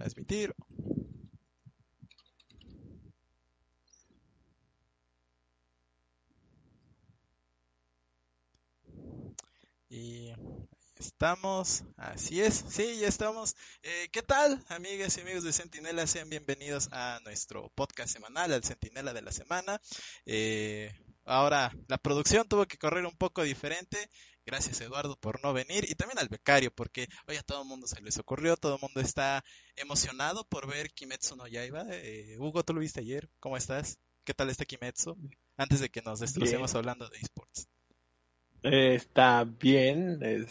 Transmitir. Y estamos, así es, sí, ya estamos. Eh, ¿Qué tal, amigas y amigos de Centinela? Sean bienvenidos a nuestro podcast semanal, al Centinela de la Semana. Eh, ahora, la producción tuvo que correr un poco diferente. Gracias, Eduardo, por no venir. Y también al becario, porque hoy a todo el mundo se les ocurrió, todo el mundo está emocionado por ver Kimetsu no Yaiba. Eh, Hugo, ¿tú lo viste ayer? ¿Cómo estás? ¿Qué tal este Kimetsu? Antes de que nos destrocemos hablando de esports. Eh, está bien, es...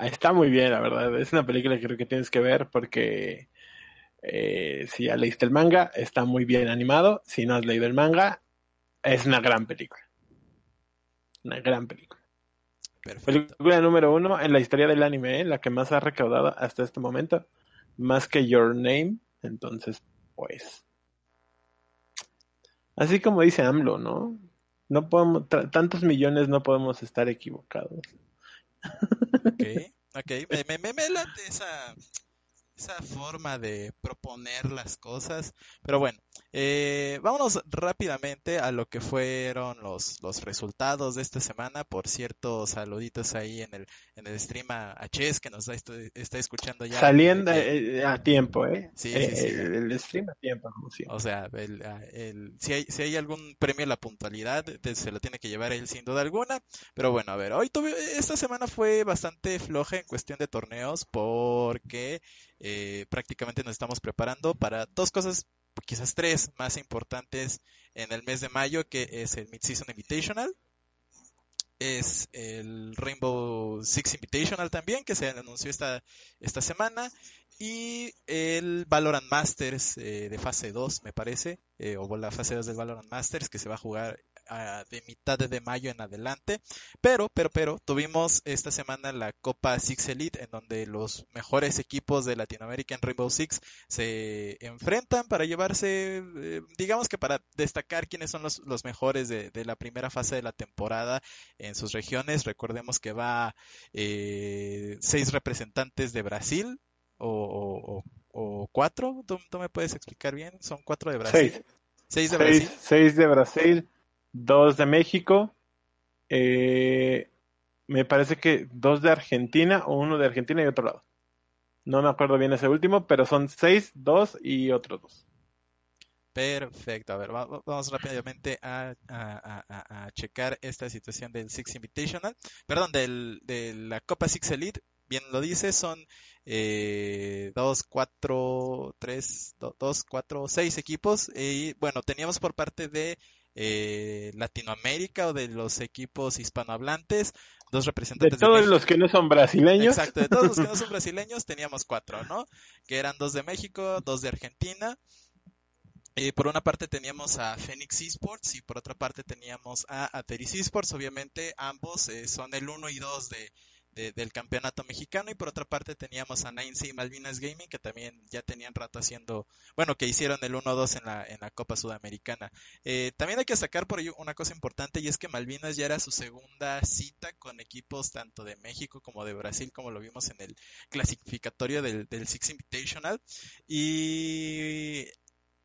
Está muy bien, la verdad. Es una película que creo que tienes que ver porque eh, si ya leíste el manga, está muy bien animado. Si no has leído el manga, es una gran película. Una gran película. Perfecto. Película número uno en la historia del anime, ¿eh? la que más ha recaudado hasta este momento, más que Your Name. Entonces, pues. Así como dice AMLO, ¿no? No podemos, tantos millones no podemos estar equivocados. Ok, ok, me, me, me, me late esa, esa forma de proponer las cosas. Pero bueno, eh, vámonos rápidamente a lo que fueron los, los resultados de esta semana. Por cierto, saluditos ahí en el, en el stream a, a Ches que nos está, está escuchando ya. Saliendo eh, a tiempo, ¿eh? Sí, Eh, sí, sí. El, el stream a tiempo, como. O sea, el, el- si, hay, si hay algún premio a la puntualidad, se lo tiene que llevar él sin duda alguna. Pero bueno, a ver, hoy tuve, esta semana fue bastante floja en cuestión de torneos porque eh, prácticamente nos estamos preparando para dos cosas, quizás tres más importantes en el mes de mayo, que es el Mid-Season Invitational. Es el Rainbow Six Invitational también, que se anunció esta, esta semana. Y el Valorant Masters eh, de fase 2, me parece, eh, o la fase 2 del Valorant Masters, que se va a jugar ah, de mitad de mayo en adelante. Pero, pero, pero, tuvimos esta semana la Copa Six Elite, en donde los mejores equipos de Latinoamérica en Rainbow Six se enfrentan para llevarse, eh, digamos que para destacar quiénes son los, los mejores de, de la primera fase de la temporada en sus regiones. Recordemos que va eh, seis representantes de Brasil, o, o, cuatro, ¿Tú, tú me puedes explicar bien? Son cuatro de Brasil. Seis. Seis de Seis, Brasil. seis de Brasil, dos de México, eh, me parece que dos de Argentina o uno de Argentina y otro lado. No me acuerdo bien ese último, pero son seis, dos y otros dos. Perfecto. A ver, va- va- vamos rápidamente a, a- a- a- checar esta situación del Six Invitational. Perdón, del, de la Copa Six Elite. Bien lo dice, son eh, dos, cuatro, tres, do- dos, cuatro, seis equipos. Y bueno, teníamos por parte de eh, Latinoamérica o de los equipos hispanohablantes, dos representantes de todos los que no son brasileños, Exacto, de todos los que no son brasileños teníamos cuatro, ¿no? Que eran dos de México, dos de Argentina. Y por una parte teníamos a Phoenix Esports y por otra parte teníamos a Ateris Esports. Obviamente ambos eh, son el 1 y 2 de, de- del campeonato mexicano. Y por otra parte teníamos a 9 y Malvinas Gaming que también ya tenían rato haciendo, bueno, que hicieron el 1-2 en la, en la Copa Sudamericana. Eh, también hay que sacar por ello una cosa importante y es que Malvinas ya era su segunda cita con equipos tanto de México como de Brasil, como lo vimos en el clasificatorio del Six Invitational. Y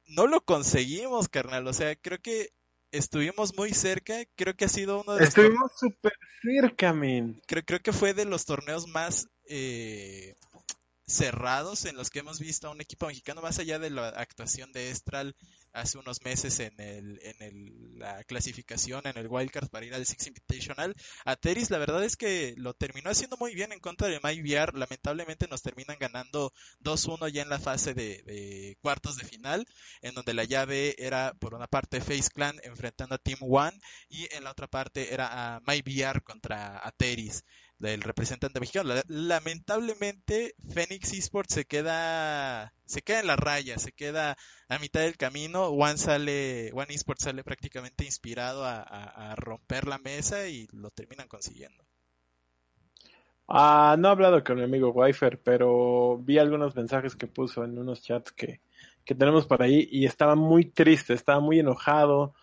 no lo conseguimos, carnal. O sea, creo que estuvimos muy cerca. Creo que ha sido uno de los estuvimos súper cerca, men. creo, creo que fue de los torneos más eh, cerrados en los que hemos visto a un equipo mexicano, más allá de la actuación de Estral hace unos meses en el, en el, la clasificación, en el Wildcard para ir al Six Invitational. Ateris, la verdad es que lo terminó haciendo muy bien en contra de MyVR. Lamentablemente nos terminan ganando 2-1 ya en la fase de, cuartos de final, en donde la llave era por una parte Face Clan enfrentando a Team One y en la otra parte era a MyVR contra Ateris del representante mexicano. La- Lamentablemente, Phoenix Esports se queda, se queda en la raya, se queda a mitad del camino. One sale, Esports sale prácticamente inspirado a romper la mesa y lo terminan consiguiendo. Ah, no he hablado con mi amigo Wifer, pero vi algunos mensajes que puso en unos chats que, que tenemos por ahí y estaba muy triste, estaba muy enojado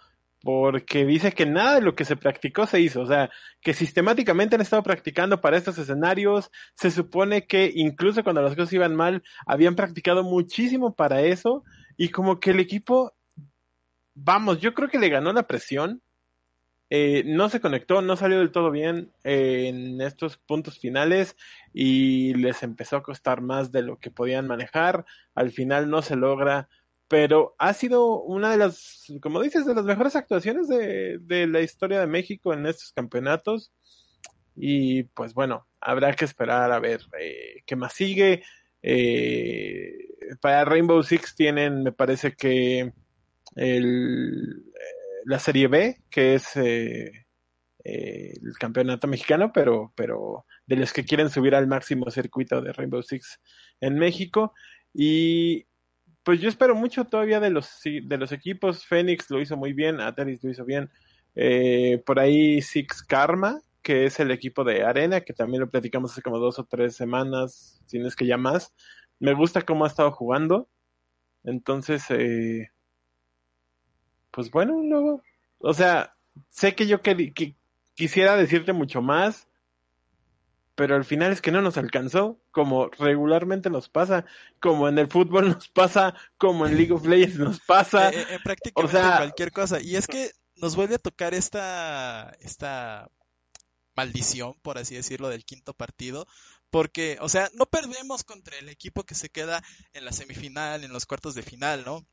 porque dice que nada de lo que se practicó se hizo, o sea, que sistemáticamente han estado practicando para estos escenarios, se supone que incluso cuando las cosas iban mal, habían practicado muchísimo para eso, y como que el equipo, vamos, yo creo que le ganó la presión, eh, no se conectó, no salió del todo bien eh, en estos puntos finales y les empezó a costar más de lo que podían manejar, al final no se logra pero ha sido una de las, como dices, de las mejores actuaciones de, de la historia de México en estos campeonatos. Y pues bueno, habrá que esperar a ver eh, qué más sigue. Eh, para Rainbow Six tienen, me parece que el, eh, la Serie B, que es eh, el campeonato mexicano, pero, pero de los que quieren subir al máximo circuito de Rainbow Six en México. Y pues yo espero mucho todavía de los, de los equipos. Phoenix lo hizo muy bien, Ateris lo hizo bien. Eh, por ahí Six Karma, que es el equipo de Arena, que también lo platicamos hace como dos o tres semanas, si no es que ya más. Me gusta cómo ha estado jugando. Entonces, eh, pues bueno, luego, o sea, sé que yo que, quisiera decirte mucho más, pero al final es que no nos alcanzó, como regularmente nos pasa, como en el fútbol nos pasa, como en League of Legends nos pasa. Eh, en prácticamente cualquier cosa. Y es que nos vuelve a tocar esta, esta maldición, por así decirlo, del quinto partido. Porque, o sea, no perdemos contra el equipo que se queda en la semifinal, en los cuartos de final, ¿no?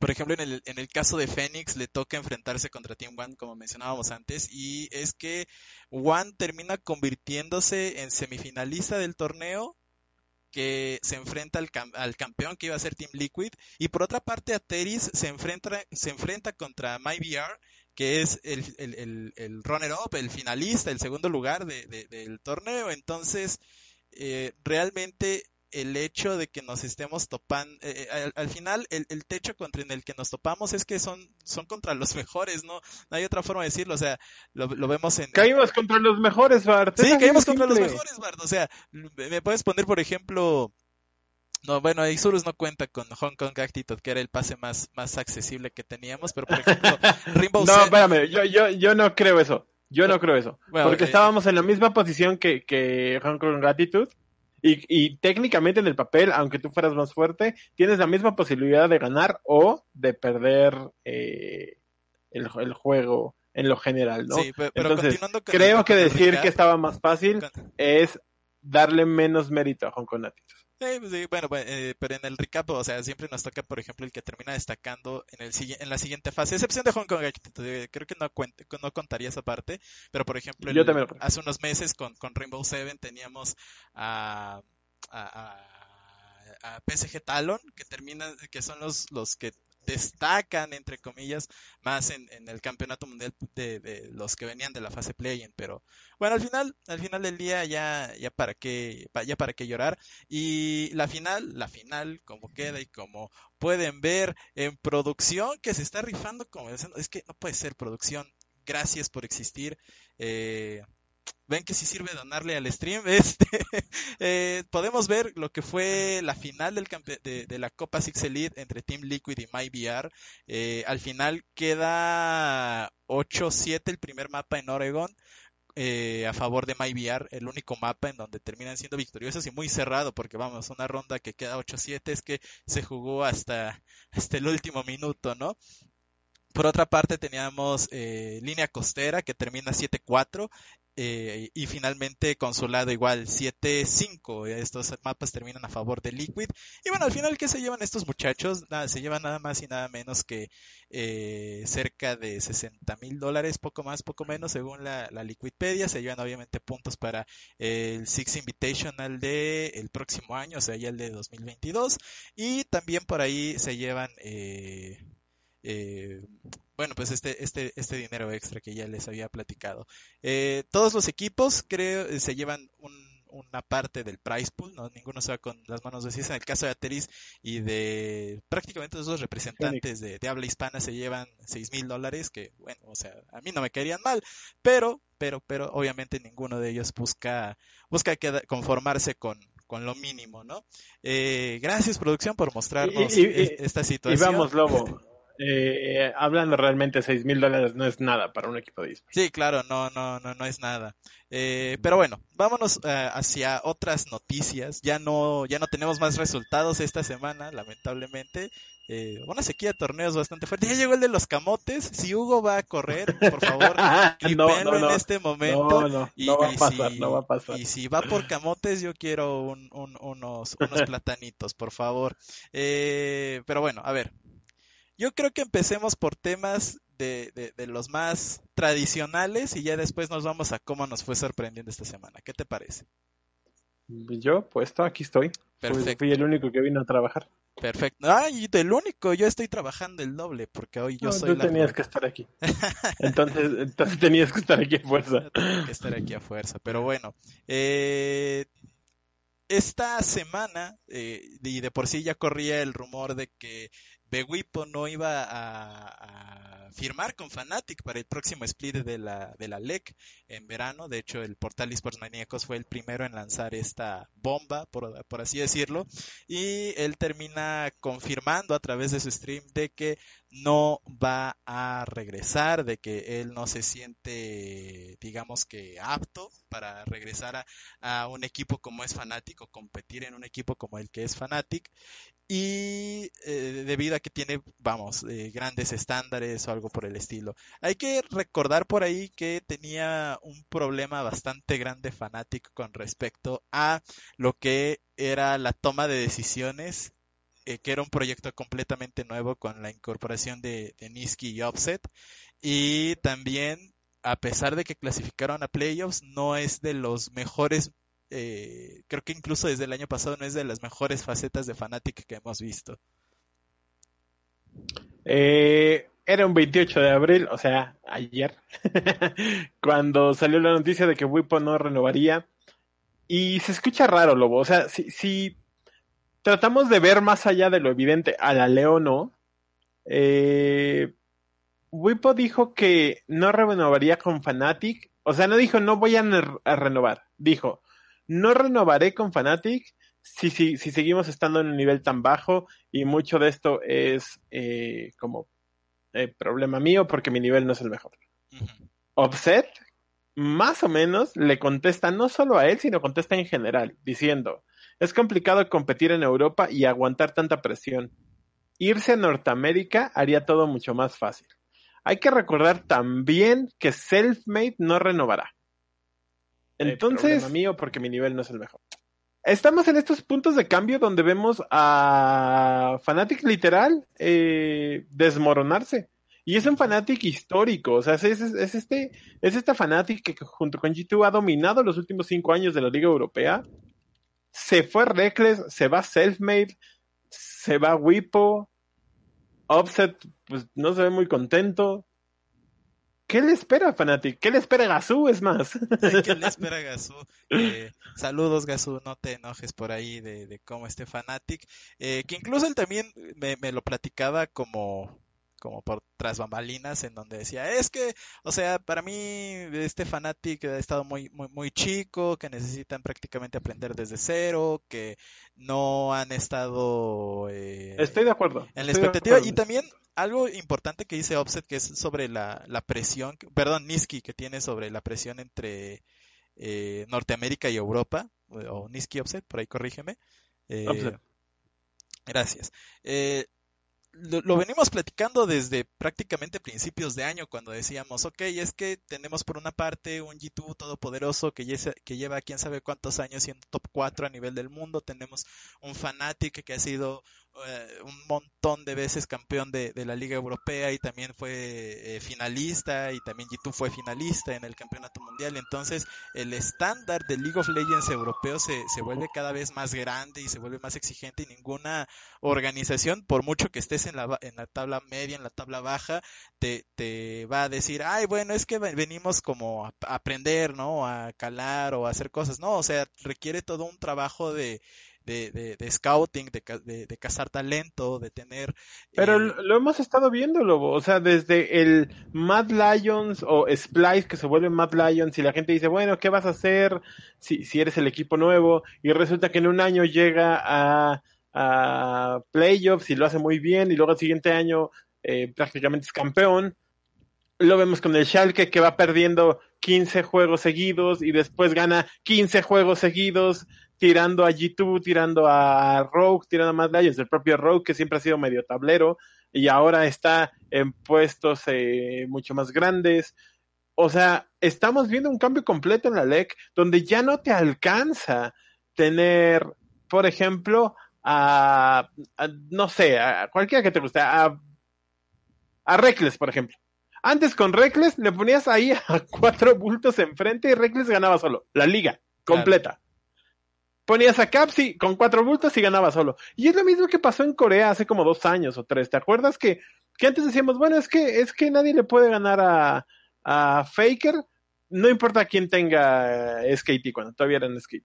Por ejemplo, en el, en el caso de Phoenix le toca enfrentarse contra Team One, como mencionábamos antes, y es que One termina convirtiéndose en semifinalista del torneo que se enfrenta al, al, campeón que iba a ser Team Liquid y por otra parte Ateris se enfrenta, se enfrenta contra MyVR que es el, el, el, runner-up, el finalista, el segundo lugar de, del torneo. Entonces, eh, realmente el hecho de que nos estemos topando, eh, eh, al, final el, techo contra el que nos topamos es que son, son contra los mejores, ¿no? No hay otra forma de decirlo, o sea, lo, vemos en... Caímos contra los mejores, Bart. Sí, caímos contra los mejores, Bart. O sea, me puedes poner, por ejemplo... No, bueno, Isurus no cuenta con Hong Kong Attitude, que era el pase más, más accesible que teníamos, pero por ejemplo, Rainbow No, espérame, yo, yo, yo no creo eso. Yo no creo eso. porque eh, estábamos en la misma posición que, que Hong Kong Attitude y, y, técnicamente en el papel, aunque tú fueras más fuerte, tienes la misma posibilidad de ganar o de perder eh, el, el, juego en lo general, ¿no? Sí, pero, Entonces, creo que decir que estaba más fácil es darle menos mérito a Hong Kong. Pues sí, bueno, pues, eh, pero en el recap, o sea, siempre nos toca, por ejemplo, el que termina destacando en el en la siguiente fase, excepción de Hong Kong, creo que no, no contaría esa parte, pero por ejemplo, hace unos meses con, con Rainbow Seven teníamos a, a, a, a PSG Talon, que terminan, que son los, los que destacan, entre comillas, más en, el campeonato mundial de, los que venían de la fase play-in, pero bueno, al final, al final del día ya, ya para qué, ya para qué llorar. Y la final, la final, como queda y como pueden ver en producción que se está rifando, como es que no puede ser producción, gracias por existir. Eh, ven que sí sirve donarle al stream. Este, eh, podemos ver lo que fue la final de, la Copa Six Elite entre Team Liquid y MyVR. Eh, al final queda 8-7 el primer mapa en Oregon. Eh, a favor de MyVR, el único mapa en donde terminan siendo victoriosos y muy cerrado, porque vamos, una ronda que queda 8-7 es que se jugó hasta, hasta el último minuto, ¿no? Por otra parte teníamos eh, línea costera que termina 7-4 eh, y finalmente consulado igual 7-5. Estos mapas terminan a favor de Liquid. Y bueno, al final, ¿qué se llevan estos muchachos? Nada, se llevan nada más y nada menos que eh, cerca de 60 mil dólares, poco más, poco menos, según la, la, Liquidpedia. Se llevan obviamente puntos para el Six Invitational de el próximo año, o sea, ya el de 2022. Y también por ahí se llevan... Eh, eh, bueno, pues este, este, este dinero extra que ya les había platicado. Eh, todos los equipos creo eh, se llevan una parte del price pool, no ninguno se va con las manos vacías. En el caso de Ateris y de prácticamente todos los representantes de, habla hispana se llevan seis mil dólares, que bueno, o sea, a mí no me caerían mal, pero, pero, pero obviamente ninguno de ellos busca, busca conformarse con, con lo mínimo, ¿no? gracias producción por mostrarnos esta situación. Y vamos, Lobo, eh, hablando realmente, seis mil dólares no es nada para un equipo de esports. Sí, claro, no, no, no, no es nada. Eh, pero bueno, vámonos eh, hacia otras noticias. Ya no, ya no tenemos más resultados esta semana, lamentablemente. Eh, una sequía de torneos bastante fuerte. Ya llegó el de los camotes. Si Hugo va a correr, por favor, no, no, en este momento. No, y, va a pasar, si, no va a pasar. Y si va por camotes, yo quiero un, un, unos, unos platanitos, por favor. Eh, pero bueno, a ver. Yo creo que empecemos por temas de, de, de, los más tradicionales y ya después nos vamos a cómo nos fue sorprendiendo esta semana. ¿Qué te parece? Yo, puesto, aquí estoy. Perfecto. Fui el único que vino a trabajar. Perfecto. Ay, del único, yo estoy trabajando el doble porque hoy yo no, soy tú tenías que estar aquí. entonces, entonces tenías que estar aquí a fuerza. Tenía que estar aquí a fuerza, pero bueno. Eh, esta semana, eh, y de por sí ya corría el rumor de que Bewipo no iba a, a, firmar con Fnatic para el próximo split de la, de la LEC en verano. De hecho, el portal Esports Maníacos fue el primero en lanzar esta bomba, por, así decirlo. Y él termina confirmando a través de su stream de que no va a regresar, de que él no se siente, digamos que apto para regresar a, un equipo como es Fnatic o competir en un equipo como el que es Fnatic y eh, debido a que tiene, vamos, eh, grandes estándares o algo por el estilo. Hay que recordar por ahí que tenía un problema bastante grande fanático con respecto a lo que era la toma de decisiones, eh, que era un proyecto completamente nuevo con la incorporación de, de Niski y Offset. Y también, a pesar de que clasificaron a playoffs, no es de los mejores eh, creo que incluso desde el año pasado no es de las mejores facetas de Fnatic que hemos visto. Eh, era un 28 de abril, o sea, ayer, cuando salió la noticia de que Wipo no renovaría. Y se escucha raro, Lobo. O sea, si, si tratamos de ver más allá de lo evidente, a la Leo no. Eh, dijo que no renovaría con Fnatic. O sea, no dijo no voy a, renovar. Dijo, no renovaré con Fnatic si, si, si, seguimos estando en un nivel tan bajo y mucho de esto es eh, como eh, problema mío porque mi nivel no es el mejor. Uh -huh. Offset, más o menos, le contesta no solo a él, sino contesta en general, diciendo, es complicado competir en Europa y aguantar tanta presión. Irse a Norteamérica haría todo mucho más fácil. Hay que recordar también que Selfmade no renovará. Entonces, eh, mío porque mi nivel no es el mejor. Estamos en estos puntos de cambio donde vemos a Fnatic literal eh, desmoronarse. Y es un Fnatic histórico, o sea, es, es, es, este, es esta Fnatic que junto con G2 ha dominado los últimos cinco años de la Liga Europea. Se fue Reckless, se va Selfmade, se va Wipo, Offset, pues no se ve muy contento. ¿Qué le espera a Fnatic? ¿Qué le espera Gazú? Es más. ¿Qué le espera a Gazú? Eh, saludos, Gazú, no te enojes por ahí de, de cómo esté Fnatic. Eh, que incluso él también me, me, lo platicaba como, como por tras bambalinas, en donde decía, es que, o sea, para mí este Fnatic ha estado muy, muy, muy chico, que necesitan prácticamente aprender desde cero, que no han estado... Eh, Estoy de acuerdo. En la expectativa. Y también algo importante que dice Offset, que es sobre la, la presión, perdón, Niski, que tiene sobre la presión entre eh, Norteamérica y Europa, o Niski Offset, por ahí corrígeme. Eh, gracias. Eh, lo, lo, venimos platicando desde prácticamente principios de año cuando decíamos, ok, es que tenemos por una parte un G2 todopoderoso que, lleva quién sabe cuántos años siendo top 4 a nivel del mundo, tenemos un Fnatic que ha sido uh, un montón de veces campeón de, de, la Liga Europea y también fue eh, finalista y también G2 fue finalista en el Campeonato Mundial, entonces el estándar del League of Legends europeo se, se vuelve cada vez más grande y se vuelve más exigente y ninguna organización, por mucho que estés en la, en la tabla media, en la tabla baja, te, te va a decir, ay, bueno, es que venimos como a aprender, ¿no? A calar o a hacer cosas, ¿no? O sea, requiere todo un trabajo de, de, de, de, scouting, de, de, cazar talento, de tener... Pero eh... lo hemos estado viendo, Lobo, o sea, desde el Mad Lions o Splice que se vuelve Mad Lions y la gente dice, bueno, ¿qué vas a hacer si, si eres el equipo nuevo? Y resulta que en un año llega a a playoffs y lo hace muy bien y luego el siguiente año eh, prácticamente es campeón. Lo vemos con el Schalke que va perdiendo 15 juegos seguidos y después gana 15 juegos seguidos tirando a G2, tirando a Rogue, tirando a más Lions, el propio Rogue que siempre ha sido medio tablero y ahora está en puestos eh, mucho más grandes. O sea, estamos viendo un cambio completo en la LEC donde ya no te alcanza tener, por ejemplo, a, no sé, a cualquiera que te guste, a, a Reckless, por ejemplo. Antes con Reckless le ponías ahí a cuatro bultos enfrente y Reckless ganaba solo, la liga completa. Ponías a Capsi con cuatro bultos y ganaba solo. Y es lo mismo que pasó en Corea hace como dos años o tres. ¿Te acuerdas que, que antes decíamos, bueno, es que, es que nadie le puede ganar a, a Faker, no importa quién tenga SKT cuando todavía eran SKT?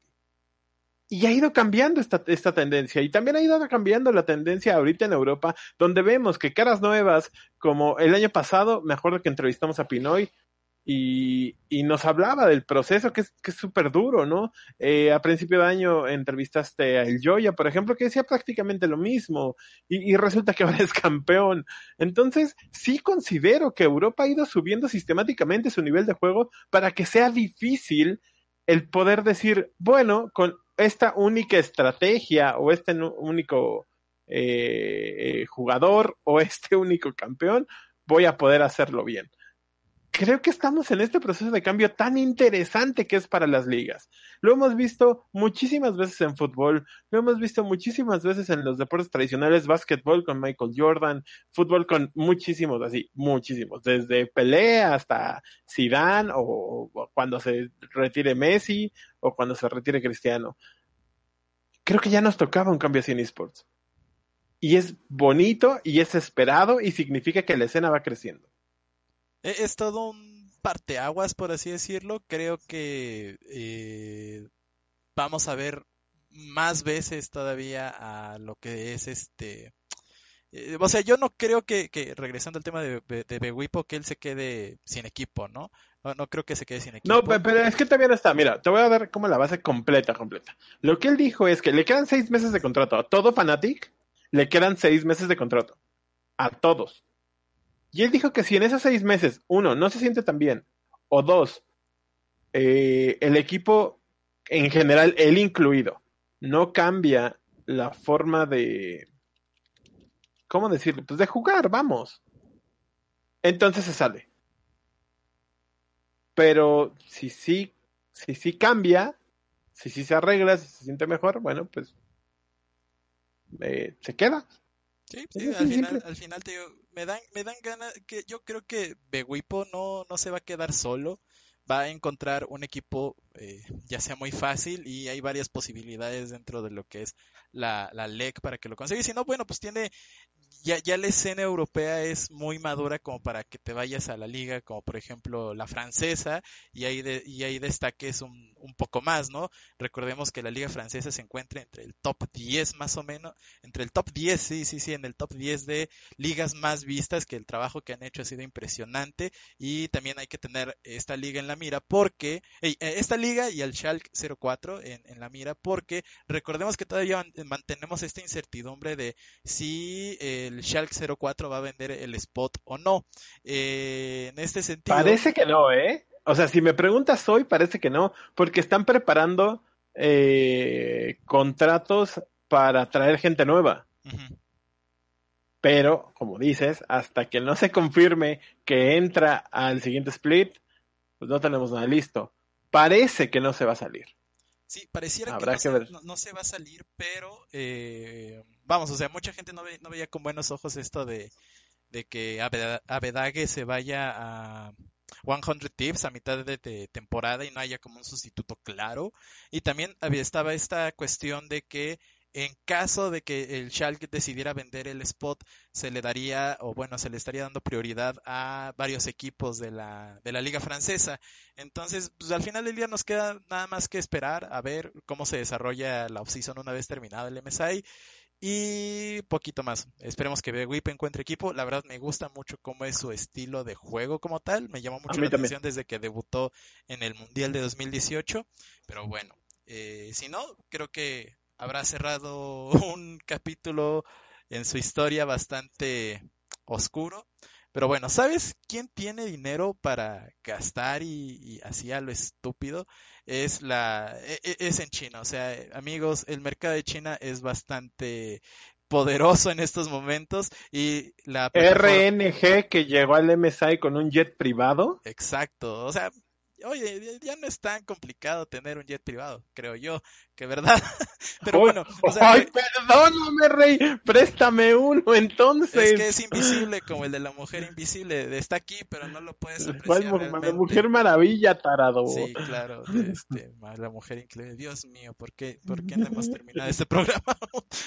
Y ha ido cambiando esta, esta tendencia. Y también ha ido cambiando la tendencia ahorita en Europa, donde vemos que caras nuevas, como el año pasado, me acuerdo que entrevistamos a Pinoy, y, y, nos hablaba del proceso que es que súper duro, ¿no? Eh, a principio de año entrevistaste a El Joya, por ejemplo, que decía prácticamente lo mismo y, y, resulta que ahora es campeón. Entonces, sí considero que Europa ha ido subiendo sistemáticamente su nivel de juego para que sea difícil el poder decir, bueno, con esta única estrategia o este único eh, jugador o este único campeón, voy a poder hacerlo bien creo que estamos en este proceso de cambio tan interesante que es para las ligas. Lo hemos visto muchísimas veces en fútbol, lo hemos visto muchísimas veces en los deportes tradicionales, básquetbol con Michael Jordan, fútbol con muchísimos, así, muchísimos, desde Pelé hasta Zidane o, o cuando se retire Messi o cuando se retire Cristiano. Creo que ya nos tocaba un cambio así en esports. Y es bonito y es esperado y significa que la escena va creciendo. E, es todo un parteaguas, por así decirlo. Creo que eh, vamos a ver más veces todavía a lo que es este. Eh, o sea, yo no creo que, regresando al tema de, de, Bewipo, que él se quede sin equipo, ¿no? ¿no? No creo que se quede sin equipo. No, pero es que también está. Mira, te voy a dar como la base completa, completa. Lo que él dijo es que le quedan seis meses de contrato. A todo Fanatic le quedan seis meses de contrato. A todos. Y él dijo que si en esos seis meses, uno, no se siente tan bien, o dos, eh, el equipo en general, él incluido, no cambia la forma de, ¿cómo decirlo? Pues de jugar, vamos. Entonces se sale. Pero si sí, si sí cambia, si sí se arregla, si se siente mejor, bueno, pues eh, se queda. Sí, sí, al, final, al final te digo, me dan, me dan ganas que yo creo que Beguipo no, no se va a quedar solo, va a encontrar un equipo eh, ya sea muy fácil y hay varias posibilidades dentro de lo que es la, la LEC para que lo consiga. Y si no, bueno, pues tiene ya, ya la escena europea es muy madura como para que te vayas a la liga, como por ejemplo la francesa, y ahí, de, y ahí destaques un, un poco más, ¿no? Recordemos que la liga francesa se encuentra entre el top 10 más o menos, entre el top 10, sí, sí, sí, en el top 10 de ligas más vistas, que el trabajo que han hecho ha sido impresionante, y también hay que tener esta liga en la mira, porque, esta liga y el Schalke 04 en, en la mira, porque recordemos que todavía mantenemos esta incertidumbre de si el el Schalke 04 va a vender el spot o no. Eh, en este sentido. Parece que no, ¿eh? O sea, si me preguntas hoy, parece que no, porque están preparando eh, contratos para traer gente nueva. Pero, como dices, hasta que no se confirme que entra al siguiente split, pues no tenemos nada listo. Parece que no se va a salir. Sí, pareciera que, no, se, no, se, va a salir, pero eh, vamos, o sea, mucha gente no, ve, no veía con buenos ojos esto de, de que Abedague se vaya a 100 Tips a mitad de, temporada y no haya como un sustituto claro. Y también había, estaba esta cuestión de que en caso de que el Schalke decidiera vender el spot, se le daría, o bueno, se le estaría dando prioridad a varios equipos de la, de la liga francesa. Entonces, pues al final del día nos queda nada más que esperar a ver cómo se desarrolla la offseason una vez terminado el MSI y poquito más. Esperemos que Whip encuentre equipo. La verdad me gusta mucho cómo es su estilo de juego como tal. Me llamó mucho la atención desde que debutó en el Mundial de 2018. Pero bueno, eh, si no, creo que habrá cerrado un capítulo en su historia bastante oscuro. Pero bueno, ¿sabes quién tiene dinero para gastar y, así a lo estúpido? Es la e, e, es en China, o sea, amigos, el mercado de China es bastante poderoso en estos momentos y la RNG que llegó al MSI con un jet privado. Exacto, o sea, oye, ya no es tan complicado tener un jet privado, creo yo, que verdad. Pero bueno, o sea, ay, perdóname, rey, préstame uno entonces. Es que es invisible como el de la mujer invisible, está aquí, pero no lo puedes apreciar. La mujer maravilla, tarado. Sí, claro, este, la mujer increíble. Dios mío, ¿por qué, por qué no hemos terminado este programa?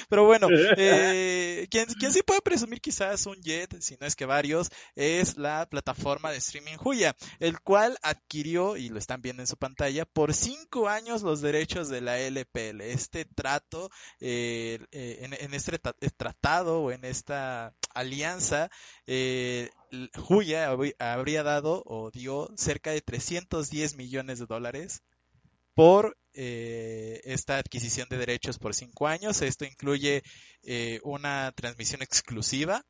pero bueno, eh, quien, quien sí puede presumir quizás un jet, si no es que varios, es la plataforma de streaming Huya, el cual adquirió, y lo están viendo en su pantalla, por cinco años los derechos de la L este trato, eh, eh, en, este tratado o en esta alianza, eh, habría dado o dio cerca de 310 millones de dólares por esta adquisición de derechos por cinco años. Esto incluye una transmisión exclusiva,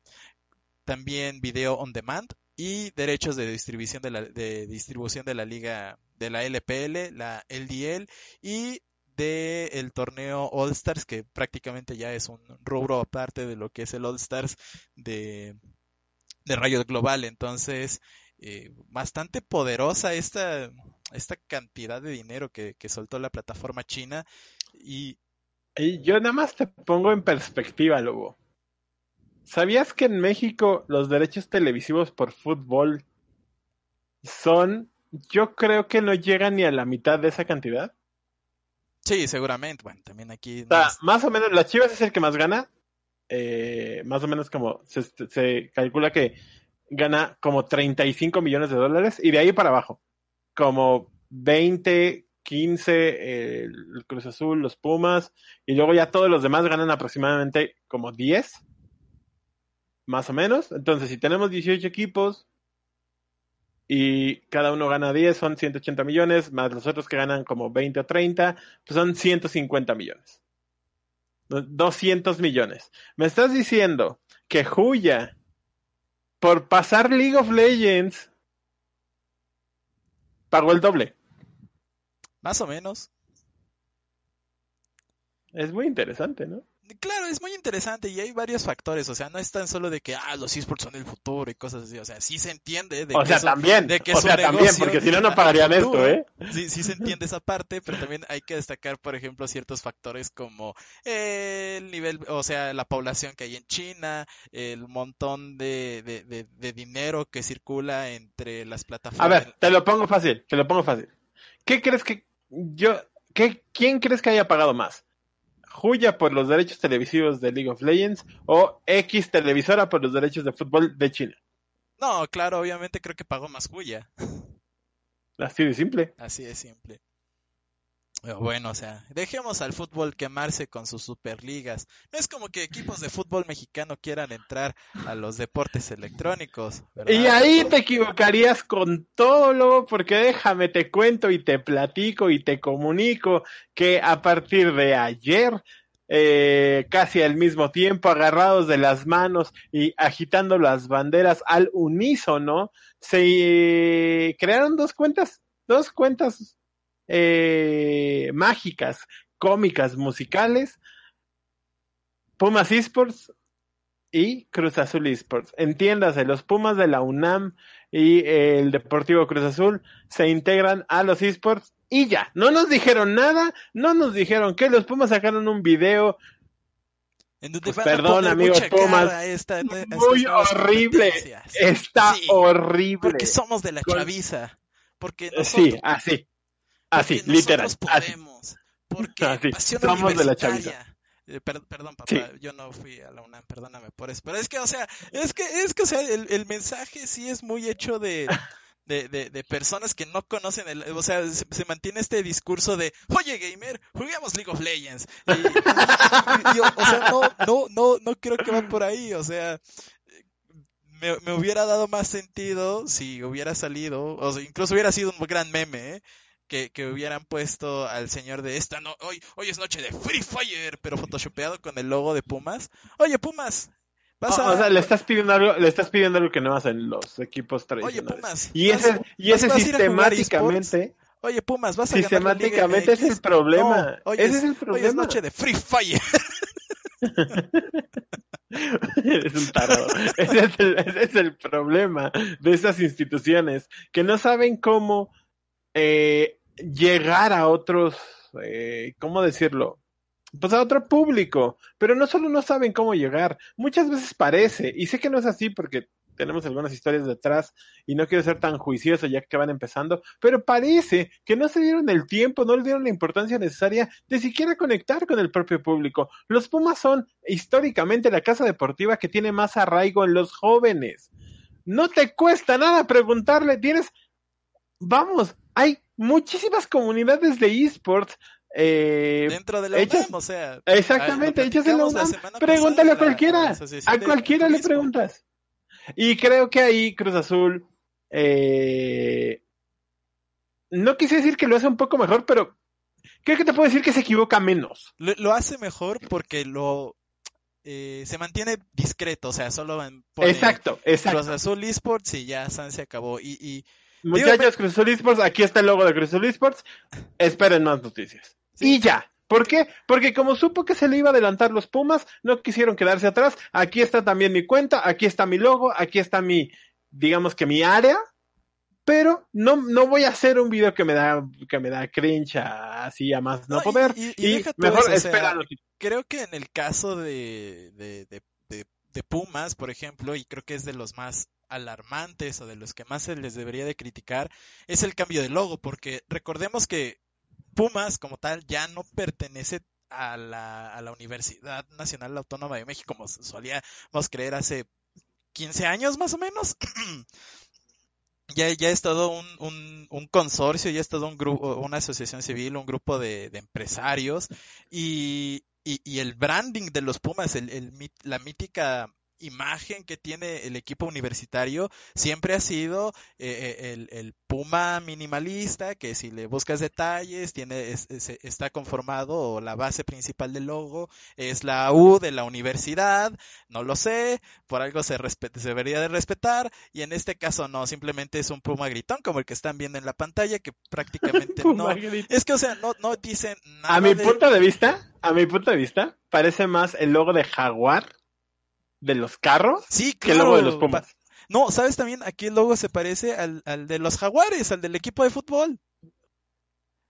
también video on demand y derechos de distribución de la, de distribución de la liga de la LPL, la LDL y del torneo All Stars, que prácticamente ya es un rubro aparte de lo que es el All Stars de, de Global. Entonces, eh, bastante poderosa esta, esta cantidad de dinero que, soltó la plataforma china. Y... y yo nada más te pongo en perspectiva, Lobo. ¿Sabías que en México los derechos televisivos por fútbol son, yo creo que no llegan ni a la mitad de esa cantidad? Sí, seguramente. Bueno, también aquí. más o menos, las Chivas es el que más gana. Eh, más o menos como se, calcula que gana como 35 millones de dólares y de ahí para abajo. Como 20, 15 el Cruz Azul, los Pumas y luego ya todos los demás ganan aproximadamente como 10. Más o menos. Entonces, si tenemos 18 equipos, y cada uno gana 10, son 180 millones, más los otros que ganan como 20 o 30, pues son 150 millones. 200 millones. Me estás diciendo que Huya, por pasar League of Legends, pagó el doble. Más o menos. Es muy interesante, ¿no? Claro, es muy interesante y hay varios factores, o sea, no es tan solo de que, ah, los esports son el futuro y cosas así, o sea, sí se entiende de o sea, también, de que o sea, también, porque si no, no pagarían esto, ¿eh? Sí, sí se entiende esa parte, pero también hay que destacar, por ejemplo, ciertos factores como el nivel, o sea, la población que hay en China, el montón de, de, de, dinero que circula entre las plataformas. A ver, te lo pongo fácil, te lo pongo fácil. ¿Qué crees que yo, qué, quién crees que haya pagado más? Juya por los derechos televisivos de League of Legends o X televisora por los derechos de fútbol de China. No, claro, obviamente creo que pagó más Juya. Así de simple. Así de simple. Bueno, o sea, dejemos al fútbol quemarse con sus superligas. No es como que equipos de fútbol mexicano quieran entrar a los deportes electrónicos. Y ahí te equivocarías con todo, lo porque déjame te cuento y te platico y te comunico que a partir de ayer, eh, casi al mismo tiempo, agarrados de las manos y agitando las banderas al unísono, se crearon dos cuentas, dos cuentas eh, mágicas, cómicas, musicales, Pumas Esports y Cruz Azul Esports. Entiéndase, los Pumas de la UNAM y el Deportivo Cruz Azul se integran a los esports y ya, no nos dijeron nada, no nos dijeron que los Pumas sacaron un video. Pues perdón, amigos Pumas. muy horrible. Está horrible. Porque somos de la chaviza. Porque Sí, así. Así, literal. Podemos, Porque así. Somos de la chaviza. Eh, perdón, papá, yo no fui a la UNAM, perdóname por eso. Pero es que, o sea, es que, es que, o sea, el, el mensaje sí es muy hecho de, de, de, de, personas que no conocen el, o sea, se, mantiene este discurso de, oye gamer, juguemos League of Legends. Y, o sea, no, no, no, no creo que va por ahí, o sea, me, me, hubiera dado más sentido si hubiera salido, o sea, incluso hubiera sido un gran meme, ¿eh? Que, que hubieran puesto al señor de esta, no, hoy, hoy es noche de Free Fire, pero photoshopeado con el logo de Pumas. Oye, Pumas, Vas O- a- O sea, le estás pidiendo algo, le estás pidiendo algo que no hacen los equipos tradicionales. Pumas, y vas- ese, y ese sistemáticamente, Oye, Pumas, vas a ganar la Liga sistemáticamente es el problema. No, ese es- es el Hoy es problema. noche de Free Fire. Eres un tarado. Ese es, el, ese es el problema de esas instituciones que no saben cómo eh, llegar a otros, eh, ¿cómo decirlo? Pues a otro público, pero no solo no saben cómo llegar, muchas veces parece, y sé que no es así porque tenemos algunas historias detrás y no quiero ser tan juicioso ya que van empezando, pero parece que no se dieron el tiempo, no le dieron la importancia necesaria de siquiera conectar con el propio público. Los Pumas son históricamente la casa deportiva que tiene más arraigo en los jóvenes. No te cuesta nada preguntarle, tienes, vamos, hay muchísimas comunidades de esports. Eh, Dentro de la hechas- UNAM, o sea. Exactamente, hechas en la UNAM. Pregúntale a pasada, cualquiera. A cualquiera le preguntas. Y creo que ahí Cruz Azul, eh, no quise decir que lo hace un poco mejor, pero creo que te puedo decir que se equivoca menos. Lo, lo hace mejor porque lo eh, se mantiene discreto, o sea, solo pone exacto, exacto. Cruz Azul Esports y ya San se acabó. Y, y Muchachos, Cruz Azul Esports, aquí está el logo de Cruz Azul Esports. Esperen más noticias. Sí. Y ya. ¿Por qué? Porque como supo que se le iba a adelantar los Pumas, no quisieron quedarse atrás. Aquí está también mi cuenta, aquí está mi logo, aquí está mi, digamos que mi área. Pero no, no voy a hacer un video que me da, que me da cringe a- así a más no, No, y- poder. y- mejor eso, o espera sea, noticias. creo que en el caso de, de, de, de- Pumas, por ejemplo, y creo que es de los más alarmantes o de los que más se les debería de criticar, es el cambio de logo, porque recordemos que Pumas como tal ya no pertenece a la, a la Universidad Nacional Autónoma de México, como solíamos creer hace 15 años más o menos. Ya, ya es todo un, un, consorcio, ya es todo un grupo, una asociación civil, un grupo de empresarios y, y, y el branding de los Pumas, el, la mítica imagen que tiene el equipo universitario siempre ha sido eh, eh, el, el Puma minimalista, que si le buscas detalles, tiene, es- es- está conformado, o la base principal del logo es la U de la universidad, no lo sé, por algo se, respe- se debería de respetar, y en este caso no, simplemente es un Puma gritón, como el que están viendo en la pantalla, que prácticamente no, es que o sea, no, no dicen nada A mi de- punto de vista, a mi punto de vista, parece más el logo de Jaguar de los carros Sí, que el logo de los Pumas. No, ¿sabes también? Aquí el logo se parece al, al de los Jaguares, al del equipo de fútbol.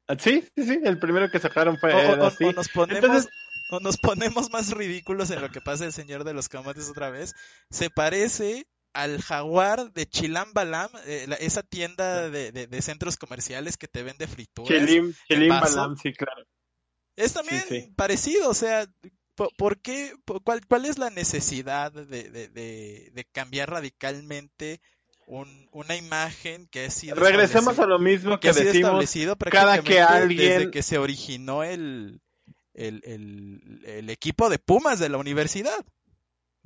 Ah, Sí, sí, sí, el primero que sacaron fue O, así. o nos ponemos, Entonces- o nos ponemos más ridículos en lo que pasa el señor de los camotes otra vez. Se parece al jaguar de Chilam Balam, eh, la- esa tienda de, de- de centros comerciales que te vende frituras. Chilim, Chilim. Balam, sí, claro. Es también sí. parecido, o sea, po- ¿por, qué? cuál, ¿Cuál es la necesidad de, de- de- de cambiar radicalmente un- una imagen que ha sido Regresemos a lo mismo que decimos cada que alguien- desde que se originó el, el, el- el equipo de Pumas de la universidad.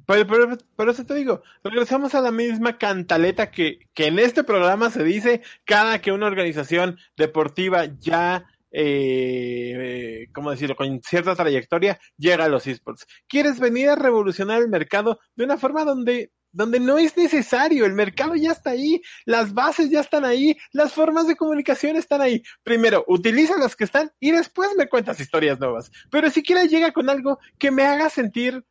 Pero, pero- por eso te digo, regresamos a la misma cantaleta que, que en este programa se dice cada que una organización deportiva ya, eh, eh, ¿cómo decirlo?, con cierta trayectoria llega a los esports. ¿Quieres venir a revolucionar el mercado de una forma donde, donde no es necesario? El mercado ya está ahí, las bases ya están ahí, las formas de comunicación están ahí. Primero, utiliza las que están y después me cuentas historias nuevas. Pero siquiera llega con algo que me haga sentir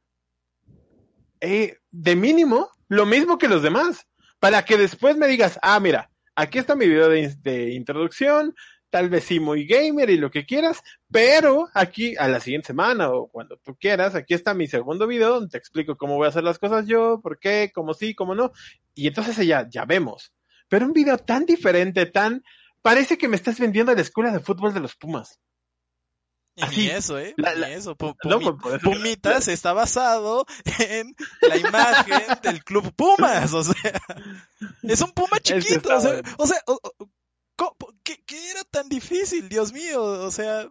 eh, de mínimo lo mismo que los demás, para que después me digas, ah, mira, aquí está mi video de, in- de introducción, tal vez sí muy gamer y lo que quieras, pero aquí a la siguiente semana o cuando tú quieras, aquí está mi segundo video donde te explico cómo voy a hacer las cosas yo, por qué, cómo sí, cómo no, y entonces ya, ya vemos. Pero un video tan diferente, tan... Parece que me estás vendiendo la escuela de fútbol de los Pumas. Y Así, ni eso, ¿eh? la- Ni eso. No, eso- Pumitas está basado en la imagen del club Pumas, o sea, es un Puma chiquito, o sea, bueno. o sea, o- o- ¿cómo- ¿qué, era tan difícil, Dios mío? O sea,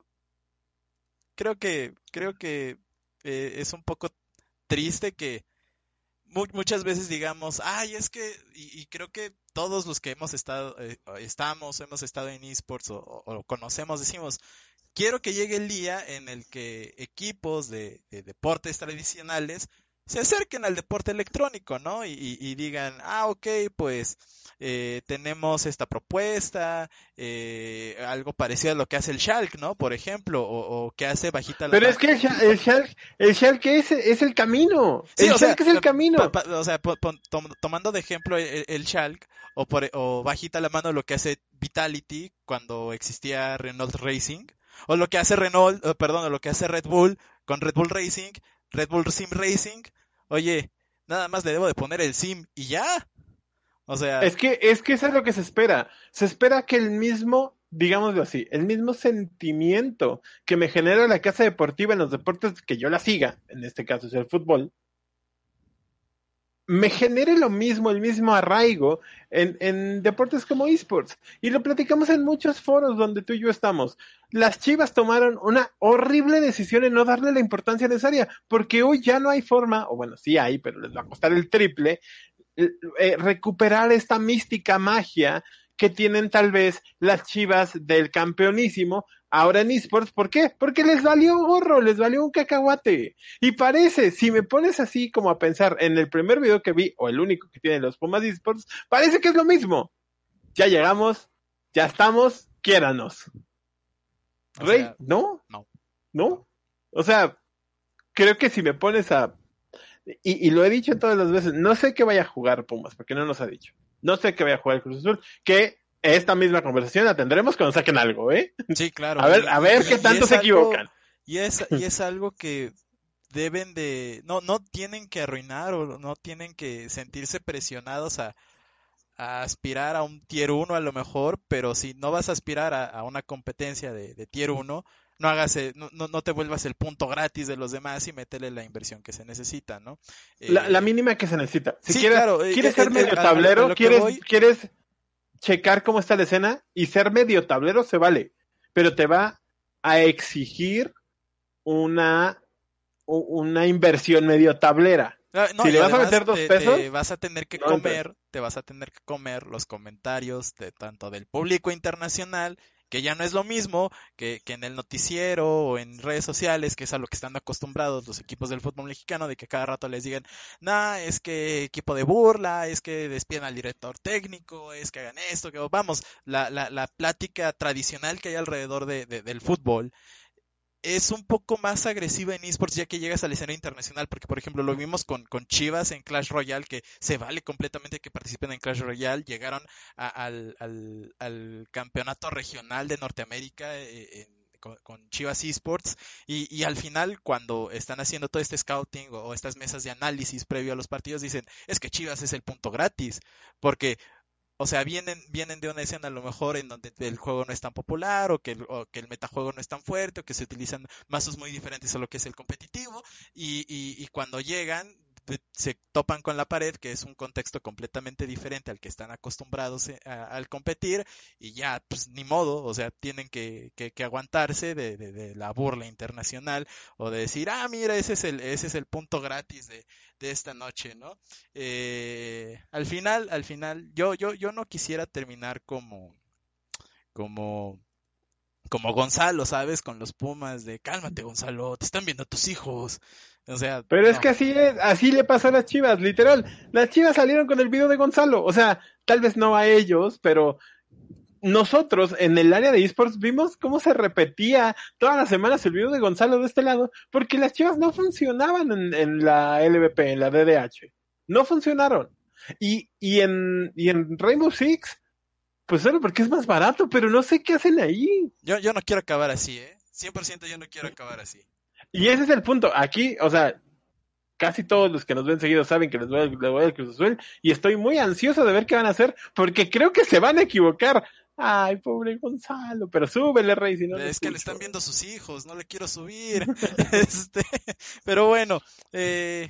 creo que, creo que eh, es un poco triste que mu- muchas veces digamos, ay, es que, y, creo que todos los que hemos estado, eh, estamos, hemos estado en esports o, conocemos, decimos, quiero que llegue el día en el que equipos de deportes tradicionales se acerquen al deporte electrónico, ¿no? Y, y digan, ah, ok, pues eh, tenemos esta propuesta, eh, algo parecido a lo que hace el Shulk, ¿no? Por ejemplo, o, que hace bajita la Pero es que el, Shulk, el Shulk es, es el camino. el Shulk es el camino. o sea, tomando de ejemplo el, el Shulk, o, por, o bajita la mano lo que hace Vitality cuando existía Renault Racing, o lo que hace Renault, perdón, o lo que hace Red Bull con Red Bull Racing, Red Bull Sim Racing. Oye, nada más le debo de poner el sim y ya. O sea. Es que, es que eso es lo que se espera. Se espera que el mismo, digámoslo así, el mismo sentimiento que me genera la casa deportiva en los deportes que yo la siga, en este caso es el fútbol, me genere lo mismo, el mismo arraigo en, en, deportes como esports. Y lo platicamos en muchos foros donde tú y yo estamos. Las Chivas tomaron una horrible decisión en no darle la importancia necesaria, porque hoy ya no hay forma, o bueno, sí hay, pero les va a costar el triple, eh, recuperar esta mística magia que tienen tal vez las chivas del campeonísimo ahora en esports. ¿Por qué? Porque les valió gorro, les valió un cacahuate. Y parece, si me pones así como a pensar en el primer video que vi, o el único que tiene los Pumas esports, parece que es lo mismo. Ya llegamos, ya estamos, quiéranos. Rey, ¿no? No. ¿No? O sea, creo que si me pones a y, lo he dicho todas las veces, no sé qué vaya a jugar Pumas, porque no nos ha dicho. No sé qué vaya a jugar el Cruz Azul, que esta misma conversación la tendremos cuando saquen algo, ¿eh? Sí, claro. A ver, a ver qué tanto se equivocan. Y es, y es algo que deben de, no, no tienen que arruinar o no tienen que sentirse presionados a, aspirar a un tier 1 a lo mejor, pero si no vas a aspirar a, una competencia de, de tier 1, no hagas, eh, no, no, te vuelvas el punto gratis de los demás y métele la inversión que se necesita, ¿no? la, la, eh, mínima que se necesita. Si quieres, eh, quieres ser medio tablero, quieres, quieres checar cómo está la escena y ser medio tablero se vale, pero te va a exigir una, una inversión medio tablera. Ah, si le vas a meter dos pesos, te vas a tener que comer, te vas a tener que comer los comentarios de tanto del público internacional que ya no es lo mismo que, que, en el noticiero o en redes sociales, que es a lo que están acostumbrados los equipos del fútbol mexicano, de que cada rato les digan, nah, es que equipo de burla, es que despiden al director técnico, es que hagan esto, que vamos, la, la, la plática tradicional que hay alrededor de, del fútbol es un poco más agresiva en esports ya que llegas al escenario internacional, porque por ejemplo lo vimos con, con Chivas en Clash Royale, que se vale completamente que participen en Clash Royale, llegaron al, al, campeonato regional de Norteamérica eh, con, Chivas Esports y, y, al final cuando están haciendo todo este scouting o estas mesas de análisis previo a los partidos dicen es que Chivas es el punto gratis porque o sea, vienen, vienen de una escena a lo mejor en donde el juego no es tan popular o que, el, o que el metajuego no es tan fuerte o que se utilizan mazos muy diferentes a lo que es el competitivo y, y, y cuando llegan se topan con la pared, que es un contexto completamente diferente al que están acostumbrados eh, al competir, y ya, pues ni modo, o sea, tienen que, que, aguantarse de, la burla internacional o de decir, ah, mira, ese es el, ese es el punto gratis de, de esta noche, ¿no? Eh, al final, al final, yo, yo, yo no quisiera terminar como, como, como Gonzalo, ¿sabes? Con los Pumas de cálmate, Gonzalo, te están viendo tus hijos. O sea, pero es que así es, así le pasó a las Chivas, literal. Las Chivas salieron con el video de Gonzalo, o sea, tal vez no a ellos, pero nosotros en el área de esports vimos cómo se repetía todas las semanas el video de Gonzalo de este lado, porque las Chivas no funcionaban en, la LVP, en la DDH. No funcionaron. Y, y, en, y en Rainbow Six, pues solo porque es más barato, pero no sé qué hacen ahí. Yo, yo no quiero acabar así, ¿eh? 100% yo no quiero acabar así. Y ese es el punto. Aquí, o sea, casi todos los que nos ven seguidos saben que les voy, al Cruz Azul y estoy muy ansioso de ver qué van a hacer porque creo que se van a equivocar. Ay, pobre Gonzalo, pero súbele, Rey, si no Es que le están viendo sus hijos, no le quiero subir. este, pero bueno, eh,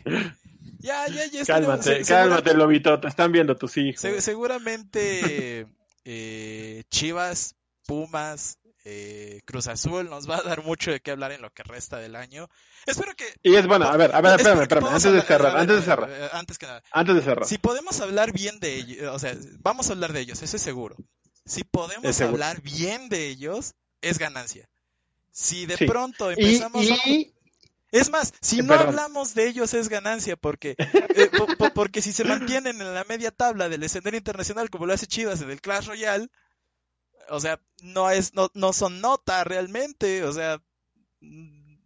ya, ya, ya. Cálmate, cálmate, Lobito, te están viendo tus hijos. seguramente eh, Chivas, Pumas, eh, Cruz Azul nos va a dar mucho de qué hablar en lo que resta del año. Espero que. Y es bueno, a ver, a ver, espérame, espérame, antes de cerrar, antes de cerrar. Eh, antes que nada. Antes de cerrar. Si podemos hablar bien de ellos, o sea, vamos a hablar de ellos, eso es seguro. Si podemos hablar bien de ellos, es ganancia. Si de pronto empezamos y, Es más, si no hablamos de ellos es ganancia, porque, eh, porque si se mantienen en la media tabla del escenario internacional como lo hace Chivas en el Clash Royale, o sea, no es, no, no son nota realmente, o sea,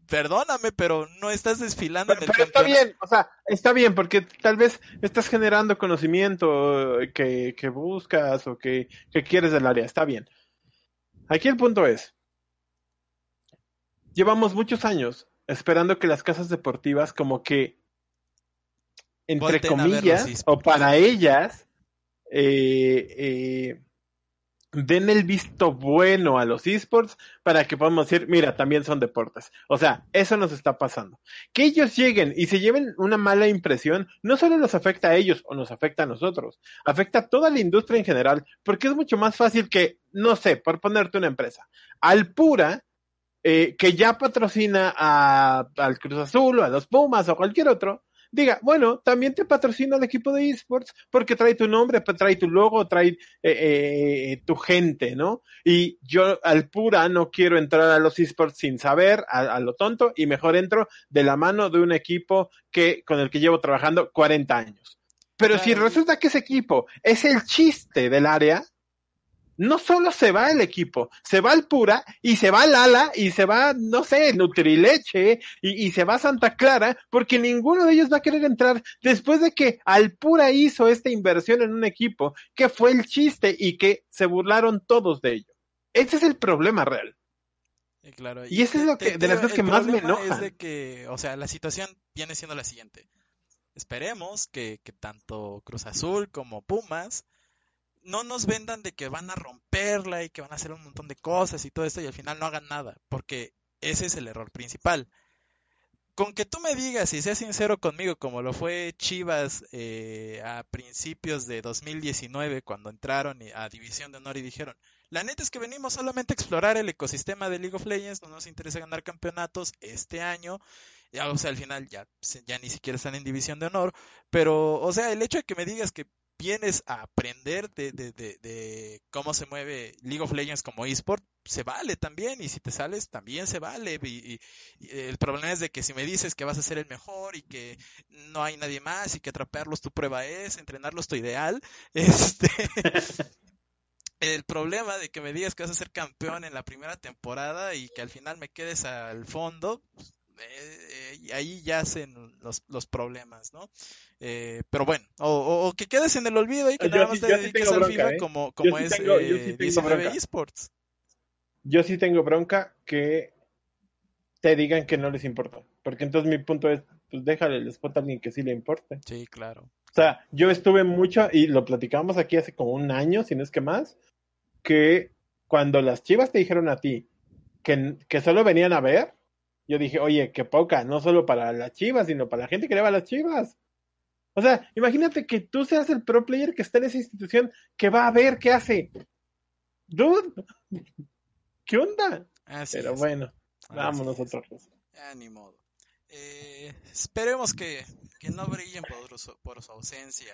perdóname, pero no estás desfilando en el Pero está bien, o sea, está bien, porque tal vez estás generando conocimiento que, que buscas o que, que quieres del área, está bien. Aquí el punto es, llevamos muchos años esperando que las casas deportivas como que, entre comillas, o para ellas, eh, eh, den el visto bueno a los esports para que podamos decir, mira, también son deportes. O sea, eso nos está pasando. Que ellos lleguen y se lleven una mala impresión, no solo nos afecta a ellos o nos afecta a nosotros, afecta a toda la industria en general, porque es mucho más fácil que, no sé, por ponerte una empresa, Alpura, eh, que ya patrocina a, al Cruz Azul o a los Pumas o cualquier otro, diga, bueno, también te patrocina el equipo de esports porque trae tu nombre, trae tu logo, trae eh, eh, tu gente, ¿no? Y yo al pura no quiero entrar a los esports sin saber, a, lo tonto, y mejor entro de la mano de un equipo que, con el que llevo trabajando 40 años. Pero si resulta que ese equipo es el chiste del área, no solo se va el equipo, se va el Pura y se va Lala y se va, no sé, Nutrileche y, y, se va Santa Clara porque ninguno de ellos va a querer entrar después de que Alpura hizo esta inversión en un equipo que fue el chiste y que se burlaron todos de ello. Ese es el problema real. Y, claro, y, eso es lo que, de las cosas que más me enoja. Es de que, o sea, la situación viene siendo la siguiente. Esperemos que, que tanto Cruz Azul como Pumas no nos vendan de que van a romperla y que van a hacer un montón de cosas y todo esto y al final no hagan nada, porque ese es el error principal. Con que tú me digas y seas sincero conmigo, como lo fue Chivas eh, a principios de 2019, cuando entraron a División de Honor y dijeron, la neta es que venimos solamente a explorar el ecosistema de League of Legends, no nos interesa ganar campeonatos este año, ya, o sea, al final ya, ya ni siquiera están en División de Honor, pero, o sea, el hecho de que me digas que vienes a aprender de, de, de, cómo se mueve League of Legends como esport, se vale también, y si te sales, también se vale. Y, el problema es de que si me dices que vas a ser el mejor y que no hay nadie más y que atraparlos tu prueba es, entrenarlos tu ideal, este... el problema de que me digas que vas a ser campeón en la primera temporada y que al final me quedes al fondo, eh, y ahí yacen los, los problemas, ¿no? Eh, pero bueno, o, que quedes en el olvido y que nada más te dediques al FIFA ¿eh? como, como es tengo, eh, Esports. Yo sí tengo bronca que te digan que no les importa. Porque entonces mi punto es, pues déjale el spot a alguien que sí le importe. Sí, claro. O sea, yo estuve mucho, y lo platicamos aquí hace como un año, si no es que más, que cuando las chivas te dijeron a ti que, que solo venían a ver, yo dije, oye, qué poca, no solo para las chivas, sino para la gente que le va a las chivas. O sea, imagínate que tú seas el pro player que está en esa institución que va a ver qué hace. Dude, ¿qué onda? Pero bueno, vamos nosotros. Ya, ni modo. Eh, esperemos que, que, no brillen por su, por su ausencia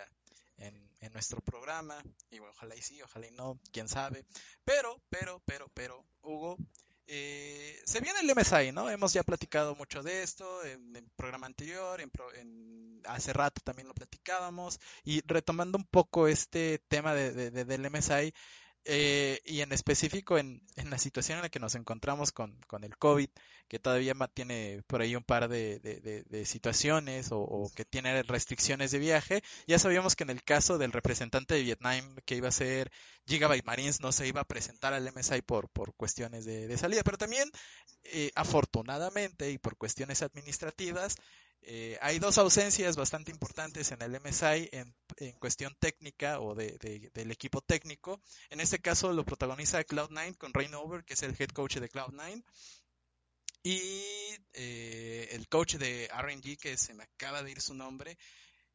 en, en, nuestro programa. Y ojalá y sí, ojalá y no, quién sabe. Pero, pero, pero, pero, Hugo, eh, se viene el MSI, ¿no? Hemos ya platicado mucho de esto en el programa anterior, en, hace rato también lo platicábamos, y retomando un poco este tema de, del MSI, eh, y en específico en, en, la situación en la que nos encontramos con, con el COVID, que todavía tiene por ahí un par de, situaciones o, que tiene restricciones de viaje. Ya sabíamos que en el caso del representante de Vietnam que iba a ser Gigabyte Marines no se iba a presentar al MSI por, por cuestiones de, salida, pero también eh, afortunadamente y por cuestiones administrativas eh, hay dos ausencias bastante importantes en el MSI en, cuestión técnica o de, del equipo técnico. En este caso lo protagoniza Cloud9 con Rainover, que es el head coach de Cloud9. Y eh, el coach de RNG, que se me acaba de ir su nombre.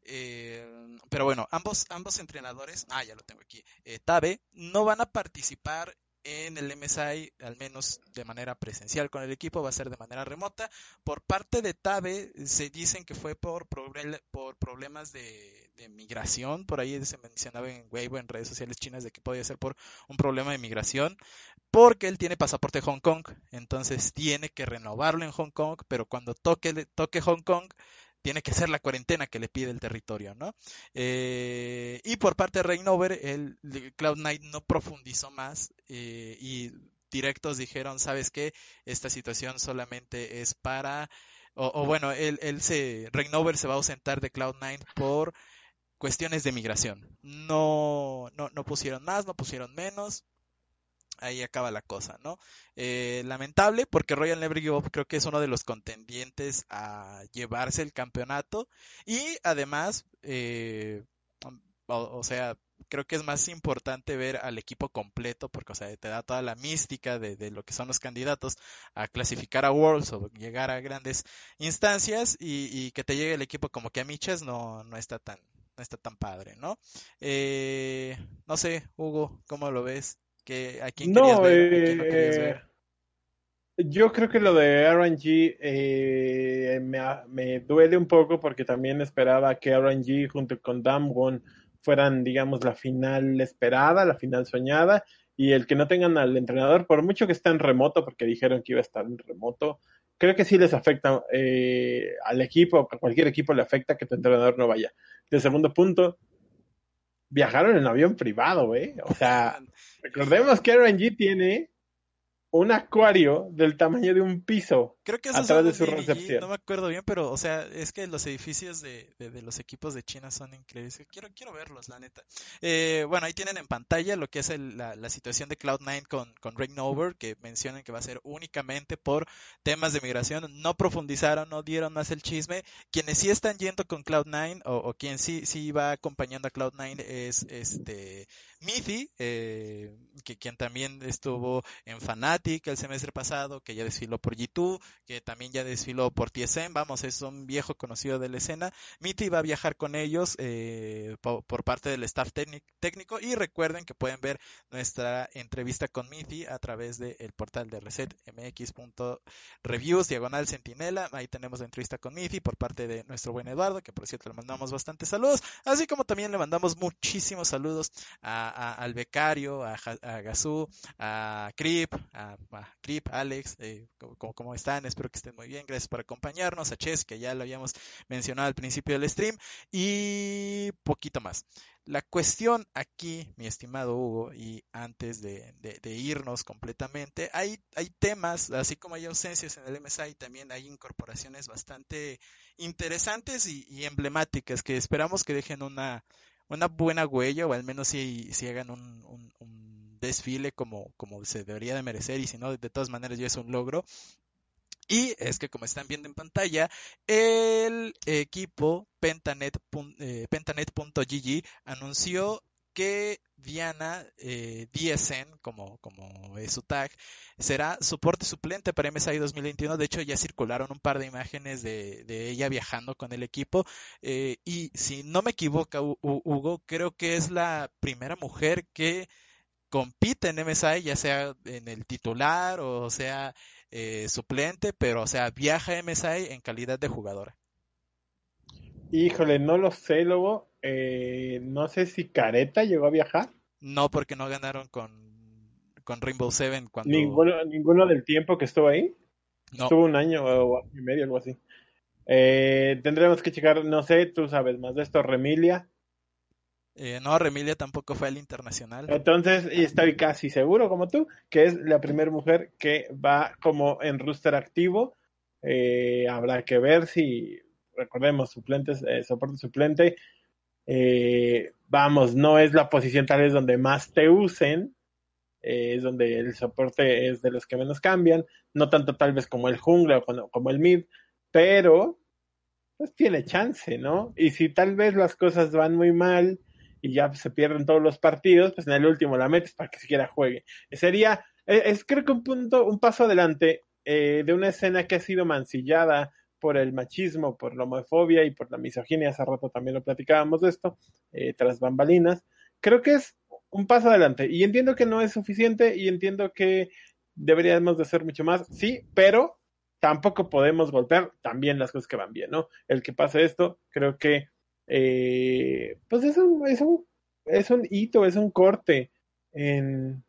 Eh, pero bueno, ambos, ambos entrenadores, ah, ya lo tengo aquí, Tabe, no van a participar en el MSI, al menos de manera presencial con el equipo, va a ser de manera remota. Por parte de Tabe, se dicen que fue por, por problemas de, migración, por ahí se mencionaba en Weibo, en redes sociales chinas, de que podía ser por un problema de migración, porque él tiene pasaporte Hong Kong, entonces tiene que renovarlo en Hong Kong, pero cuando toque, toque Hong Kong, tiene que ser la cuarentena que le pide el territorio, ¿no? Eh, y por parte de Reignover, el Cloud9 no profundizó más eh, y directos dijeron, ¿sabes qué? Esta situación solamente es para, o, bueno, él, él se, Reignover se va a ausentar de Cloud9 por cuestiones de migración. No, no, no pusieron más, no pusieron menos ahí acaba la cosa, ¿no? Eh, lamentable porque Royal Never Give Up creo que es uno de los contendientes a llevarse el campeonato y además, eh, o, sea, creo que es más importante ver al equipo completo porque, o sea, te da toda la mística de, lo que son los candidatos a clasificar a Worlds o llegar a grandes instancias y, que te llegue el equipo como que a Michas no, no está tan no está tan padre, ¿no? Eh, no sé, Hugo, ¿cómo lo ves? ¿A quién no, eh, Yo creo que lo de RNG eh, me, duele un poco porque también esperaba que RNG junto con Damwon fueran, digamos, la final esperada, la final soñada, y el que no tengan al entrenador, por mucho que esté en remoto, porque dijeron que iba a estar en remoto, creo que sí les afecta eh, al equipo, a cualquier equipo le afecta que tu entrenador no vaya. El segundo punto, viajaron en avión privado, ¿eh? O sea, recordemos que RNG tiene un acuario del tamaño de un piso Creo que eso atrás de su recepción. No me acuerdo bien, pero, o sea, es que los edificios de, los equipos de China son increíbles. Quiero, quiero verlos, la neta. Eh, bueno, ahí tienen en pantalla lo que es la, situación de Cloud9 con, con Over, que mencionan que va a ser únicamente por temas de migración. No profundizaron, no dieron más el chisme. Quienes sí están yendo con Cloud9, o, o quien sí, sí va acompañando a Cloud9 es este Mithi, eh, que quien también estuvo en Fanatic el semestre pasado, que ya desfiló por G2, que también ya desfiló por TSM, vamos, es un viejo conocido de la escena. Mithi va a viajar con ellos eh, por, parte del staff técnico y recuerden que pueden ver nuestra entrevista con Mithi a través del portal de resetmx.reviews, diagonal centinela, ahí tenemos la entrevista con Mithi por parte de nuestro buen Eduardo, que por cierto le mandamos bastantes saludos, así como también le mandamos muchísimos saludos a al becario, a, a Gazú, a Crip, a, Crip, Alex, eh, ¿cómo, están? Espero que estén muy bien. Gracias por acompañarnos, a Ches, que ya lo habíamos mencionado al principio del stream, y poquito más. La cuestión aquí, mi estimado Hugo, y antes de, irnos completamente, hay, hay temas, así como hay ausencias en el MSI, también hay incorporaciones bastante interesantes y emblemáticas que esperamos que dejen una, una buena huella o al menos si, si hagan un, un, desfile como, como se debería de merecer y si no, de todas maneras ya es un logro. Y es que como están viendo en pantalla, el equipo Pentanet, eh, Pentanet.gg anunció que Diana eh, DSN, como, como es su tag, será soporte suplente para MSI 2021. De hecho, ya circularon un par de imágenes de, ella viajando con el equipo. Eh, y si no me equivoco, Hugo, creo que es la primera mujer que compite en MSI, ya sea en el titular o sea eh, suplente, pero o sea, viaja a MSI en calidad de jugadora. Híjole, no lo sé, Lobo. Eh, no sé si Careta llegó a viajar. No, porque no ganaron con, con Rainbow Seven. Cuando... ¿Ninguno, ¿Ninguno del tiempo que estuvo ahí? Estuvo un año o y medio, algo así. Eh, tendremos que checar, no sé, tú sabes más de esto, Remilia. Eh, no, Remilia tampoco fue al internacional. Entonces, estoy casi seguro, como tú, que es la primera mujer que va como en rooster activo. habrá que ver si recordemos, suplentes, eh, soporte suplente, eh, vamos, no es la posición tal vez donde más te usen, eh, es donde el soporte es de los que menos cambian, no tanto tal vez como el jungla o como el mid, pero pues tiene chance, ¿no? Y si tal vez las cosas van muy mal y ya se pierden todos los partidos, pues en el último la metes para que siquiera juegue. Sería, es, creo que un punto, un paso adelante de una escena que ha sido mancillada por el machismo, por la homofobia y por la misoginia, hace rato también lo platicábamos de esto, eh, tras bambalinas, creo que es un paso adelante y entiendo que no es suficiente y entiendo que deberíamos de hacer mucho más, sí, pero tampoco podemos golpear también las cosas que van bien, ¿no? El que pase esto, creo que eh, pues es un, es, un, es un hito, es un corte en...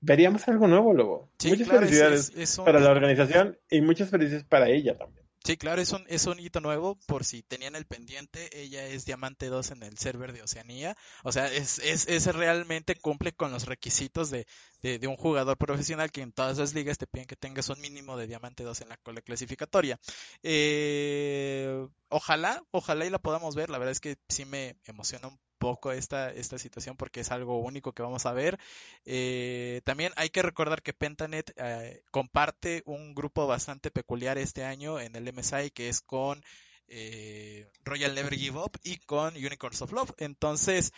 Veríamos algo nuevo, Lobo. muchas felicidades para la organización y muchas felicidades para ella también. Sí, claro, es un, es un hito nuevo, por si tenían el pendiente, ella es Diamante 2 en el server de Oceanía, o sea, es, es, es realmente cumple con los requisitos de, de, un jugador profesional que en todas las ligas te piden que tengas un mínimo de Diamante 2 en la cola clasificatoria. Eh, ojalá, ojalá y la podamos ver, la verdad es que sí me emociona un poco esta, esta situación porque es algo único que vamos a ver. Eh, también hay que recordar que Pentanet eh, comparte un grupo bastante peculiar este año en el MSI que es con eh, Royal Never Give Up y con Unicorns of Love. Entonces,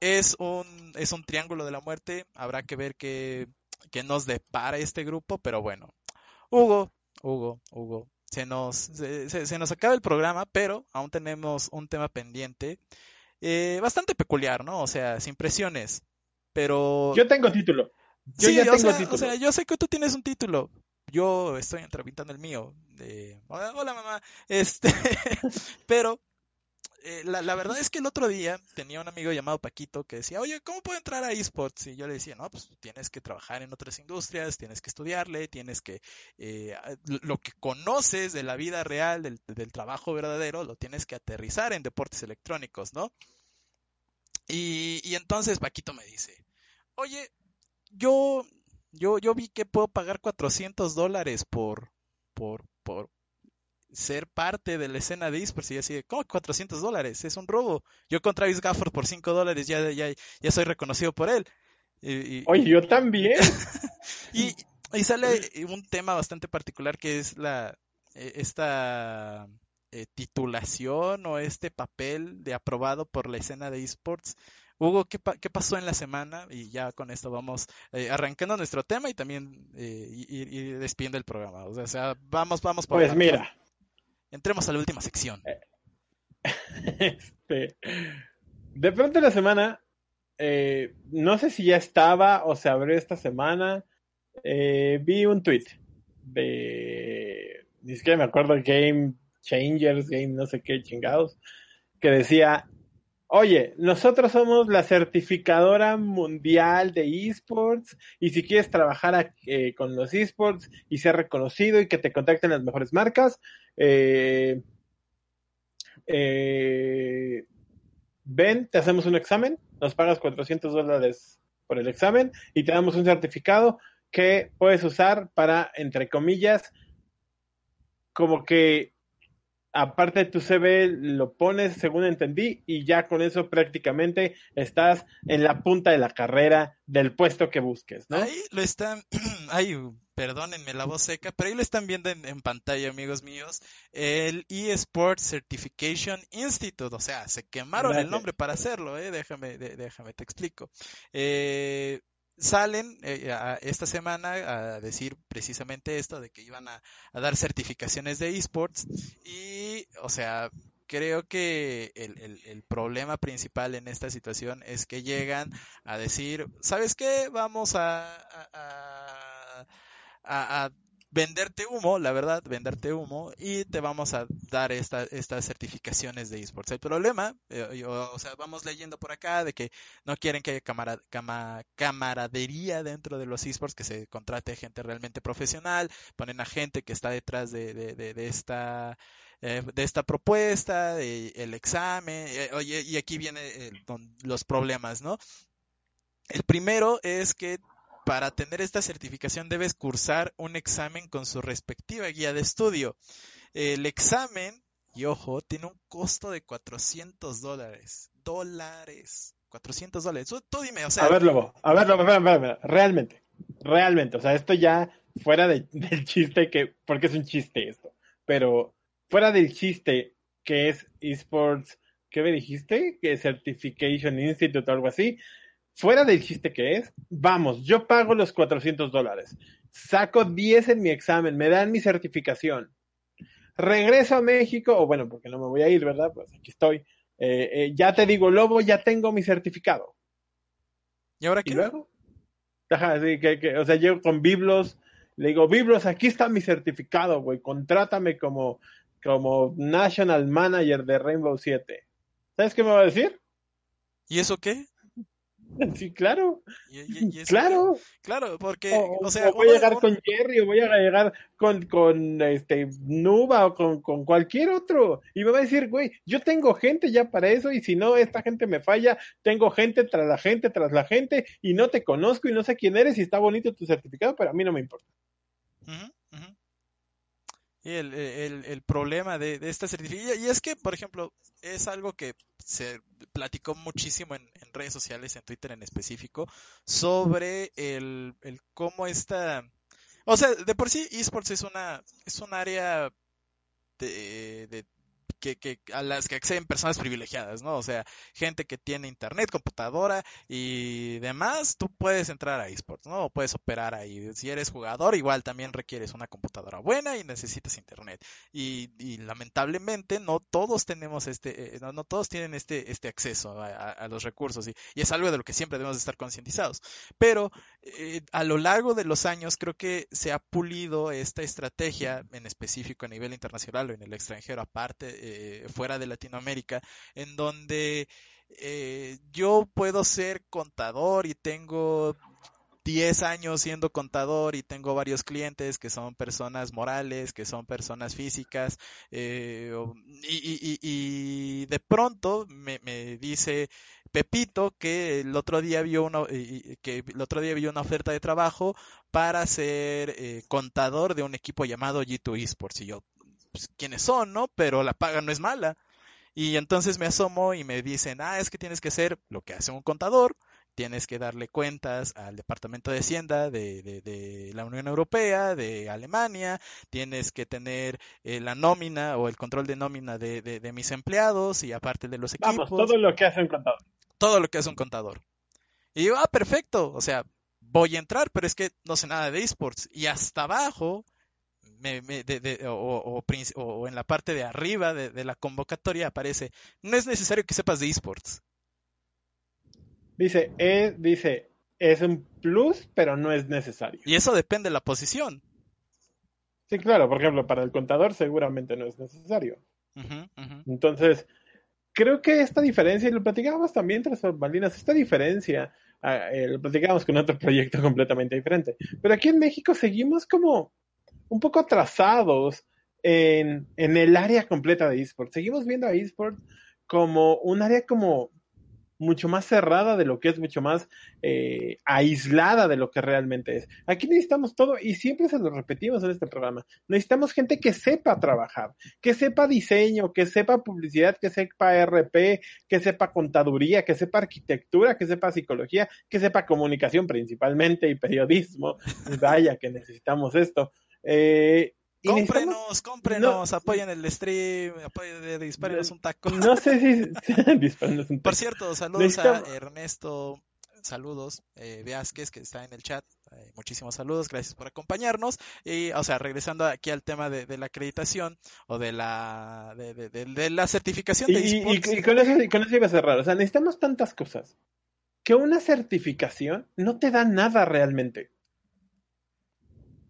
es un, es un triángulo de la muerte. Habrá que ver qué, qué nos depara este grupo, pero bueno. Hugo, Hugo, Hugo, se nos, se, nos acaba el programa, pero aún tenemos un tema pendiente eh, bastante peculiar, ¿no? O sea, sin presiones. Pero. Yo tengo título. Yo ya tengo título. O sea, yo sé que tú tienes un título. Yo estoy entrevistando el mío. De... Hola, mamá. Este. pero. Eh, la, verdad es que el otro día tenía un amigo llamado Paquito que decía, oye, ¿cómo puedo entrar a esports? Y yo le decía, no, pues tienes que trabajar en otras industrias, tienes que estudiarle, tienes que, eh, lo que conoces de la vida real, del, del, trabajo verdadero, lo tienes que aterrizar en deportes electrónicos, ¿no? Y, y entonces Paquito me dice, oye, yo, yo, yo vi que puedo pagar 400 dólares por, por, por, ser parte de la escena de esports y así, ¿cómo 400 dólares? Es un robo. Yo con Travis Gafford por 5 dólares ya, ya, ya soy reconocido por él. Y, Oye, yo también. y, y, sale un tema bastante particular que es la e, esta eh, titulación o este papel de aprobado por la escena de esports. Hugo, ¿qué, ¿qué, pasó en la semana? Y ya con esto vamos eh, arrancando nuestro tema y también eh, despidiendo el programa. O sea, vamos, vamos por Pues mira, entremos a la última sección. Este, de pronto en la semana, eh, no sé si ya estaba o se abrió esta semana, eh, vi un tweet de, ni siquiera me acuerdo, Game Changers, Game no sé qué chingados, que decía, oye, nosotros somos la certificadora mundial de esports y si quieres trabajar eh, con los esports y ser reconocido y que te contacten las mejores marcas, eh, eh, ven, te hacemos un examen, nos pagas 400 dólares por el examen y te damos un certificado que puedes usar para, entre comillas, como que aparte de tu CV lo pones, según entendí, y ya con eso prácticamente estás en la punta de la carrera del puesto que busques, ¿no? Ahí lo están, ay, perdónenme la voz seca, pero ahí lo están viendo en, pantalla, amigos míos, el eSports Certification Institute, o sea, se quemaron el nombre para hacerlo, ¿eh? Déjame, déjame, te explico. Eh, salen eh, esta semana a decir precisamente esto de que iban a, dar certificaciones de esports y, o sea, creo que el, problema principal en esta situación es que llegan a decir, ¿sabes qué? Vamos a, a, a venderte humo, la verdad, venderte humo y te vamos a dar esta, estas certificaciones de esports. El problema, eh, o sea, vamos leyendo por acá de que no quieren que haya camaradería dentro de los esports, que se contrate gente realmente profesional, ponen a gente que está detrás de, de, esta eh, de esta propuesta, el examen, eh, oye, y aquí vienen los problemas, ¿no? El primero es que para tener esta certificación debes cursar un examen con su respectiva guía de estudio. El examen, y ojo, tiene un costo de 400 dólares. Dólares. 400 dólares. Tú, dime, o sea... A ver, Lobo, a ver, Lobo, realmente, realmente, o sea, esto ya fuera del chiste que, porque es un chiste esto, pero fuera del chiste que es esports, ¿qué me dijiste? Que Certification Institute o algo así, fuera del chiste que es, vamos, yo pago los 400 dólares, saco 10 en mi examen, me dan mi certificación, regreso a México, o bueno, porque no me voy a ir, ¿verdad? Pues aquí estoy. Eh, eh, ya te digo, Lobo, ya tengo mi certificado. ¿Y ahora qué? ¿Y luego? Ajá, sí, que, o sea, llego con Biblos, le digo, Biblos, aquí está mi certificado, güey, contrátame como como National Manager de Rainbow 7. ¿Sabes qué me va a decir? ¿Y eso qué? Sí, claro. claro. Claro, porque, o, sea, voy a llegar con Jerry, o voy a llegar con, con este Nuba o con, con, cualquier otro. Y me va a decir, güey, yo tengo gente ya para eso, y si no, esta gente me falla, tengo gente tras la gente, tras la gente, y no te conozco y no sé quién eres, y está bonito tu certificado, pero a mí no me importa. El, el, el, problema de, de esta certificación, y es que, por ejemplo, es algo que se platicó muchísimo en, en redes sociales, en Twitter en específico, sobre el, el cómo esta... O sea, de por sí esports es una es un área de, de, que, que, a las que acceden personas privilegiadas, ¿no? O sea, gente que tiene internet, computadora y demás, tú puedes entrar a esports, ¿no? Puedes operar ahí. Si eres jugador, igual también requieres una computadora buena y necesitas internet. Y, y lamentablemente no todos tenemos este, eh, no, no, todos tienen este, este acceso a, los recursos y, y, es algo de lo que siempre debemos estar concientizados. Pero eh, a lo largo de los años creo que se ha pulido esta estrategia en específico a nivel internacional o en el extranjero aparte eh, fuera de Latinoamérica, en donde eh, yo puedo ser contador y tengo 10 años siendo contador y tengo varios clientes que son personas morales, que son personas físicas, eh, y, y, de pronto me, me, dice Pepito que el otro día vio una, que el otro día vio una oferta de trabajo para ser eh, contador de un equipo llamado G2 Esports y yo pues, quiénes son, ¿no? Pero la paga no es mala. Y entonces me asomo y me dicen, ah, es que tienes que hacer lo que hace un contador, tienes que darle cuentas al Departamento de Hacienda de, de, de la Unión Europea, de Alemania, tienes que tener eh, la nómina o el control de nómina de, de, mis empleados y aparte de los equipos. Vamos, todo lo que hace un contador. Todo lo que hace un contador. Y yo, ah, perfecto, o sea, voy a entrar, pero es que no sé nada de esports. Y hasta abajo me, me, de, de, o, o, o, en la parte de arriba de, de, la convocatoria aparece, no es necesario que sepas de esports. Dice, es, dice, es un plus, pero no es necesario. Y eso depende de la posición. Sí, claro, por ejemplo, para el contador seguramente no es necesario. Uh -huh, uh -huh. Entonces, creo que esta diferencia, y lo platicábamos también tras bambalinas, esta diferencia, eh, lo platicábamos con otro proyecto completamente diferente. Pero aquí en México seguimos como un poco atrasados en, en el área completa de esports. Seguimos viendo a esports como un área como mucho más cerrada de lo que es, mucho más eh, aislada de lo que realmente es. Aquí necesitamos todo y siempre se lo repetimos en este programa. Necesitamos gente que sepa trabajar, que sepa diseño, que sepa publicidad, que sepa RP, que sepa contaduría, que sepa arquitectura, que sepa psicología, que sepa comunicación principalmente y periodismo. Vaya que necesitamos esto. Eh, cómprenos, cómprenos, no, apoyen el stream, apoyen, dispárenos un taco. No sé si dispárenos un taco. Por cierto, saludos Necesitamos... a Ernesto, saludos, eh, Vázquez, que está en el chat. Eh, muchísimos saludos, gracias por acompañarnos. Y, o sea, regresando aquí al tema de, de la acreditación o de la de, de, de la certificación de y, y, y, con eso, con eso iba a cerrar. O sea, necesitamos tantas cosas que una certificación no te da nada realmente.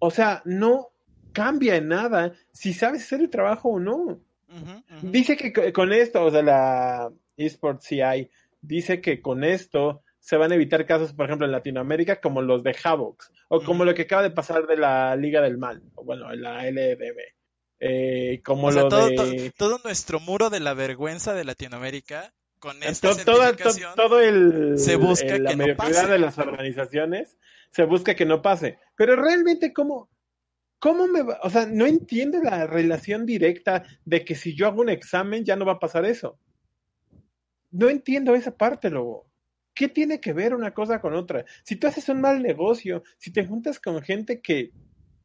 O sea, no cambia en nada si sabes hacer el trabajo o no. Uh -huh, uh -huh. Dice que con esto, o sea, la eSports CI dice que con esto se van a evitar casos, por ejemplo, en Latinoamérica, como los de Havox, o como uh -huh. lo que acaba de pasar de la Liga del Mal, o bueno, la LDB. Eh, como o sea, lo todo, de... todo, todo, nuestro muro de la vergüenza de Latinoamérica, con esta todo, todo, todo el, se busca el, la que no mediocridad pase. de las organizaciones se busca que no pase. Pero realmente, ¿cómo, ¿Cómo me va? O sea, no entiende la relación directa de que si yo hago un examen ya no va a pasar eso. No entiendo esa parte, Lobo. ¿Qué tiene que ver una cosa con otra? Si tú haces un mal negocio, si te juntas con gente que,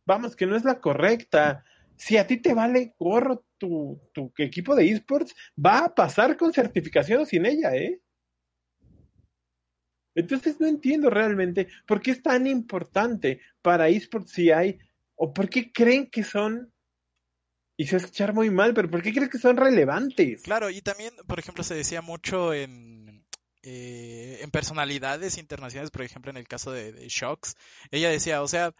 vamos, que no es la correcta, si a ti te vale gorro tu, tu equipo de esports, va a pasar con certificación o sin ella, ¿eh? Entonces no entiendo realmente por qué es tan importante para esports si hay ¿O por qué creen que son y se va a escuchar muy mal, pero ¿por qué crees que son relevantes? Claro, y también, por ejemplo, se decía mucho en, eh, en personalidades internacionales, por ejemplo, en el caso de, de Shocks, ella decía, o sea,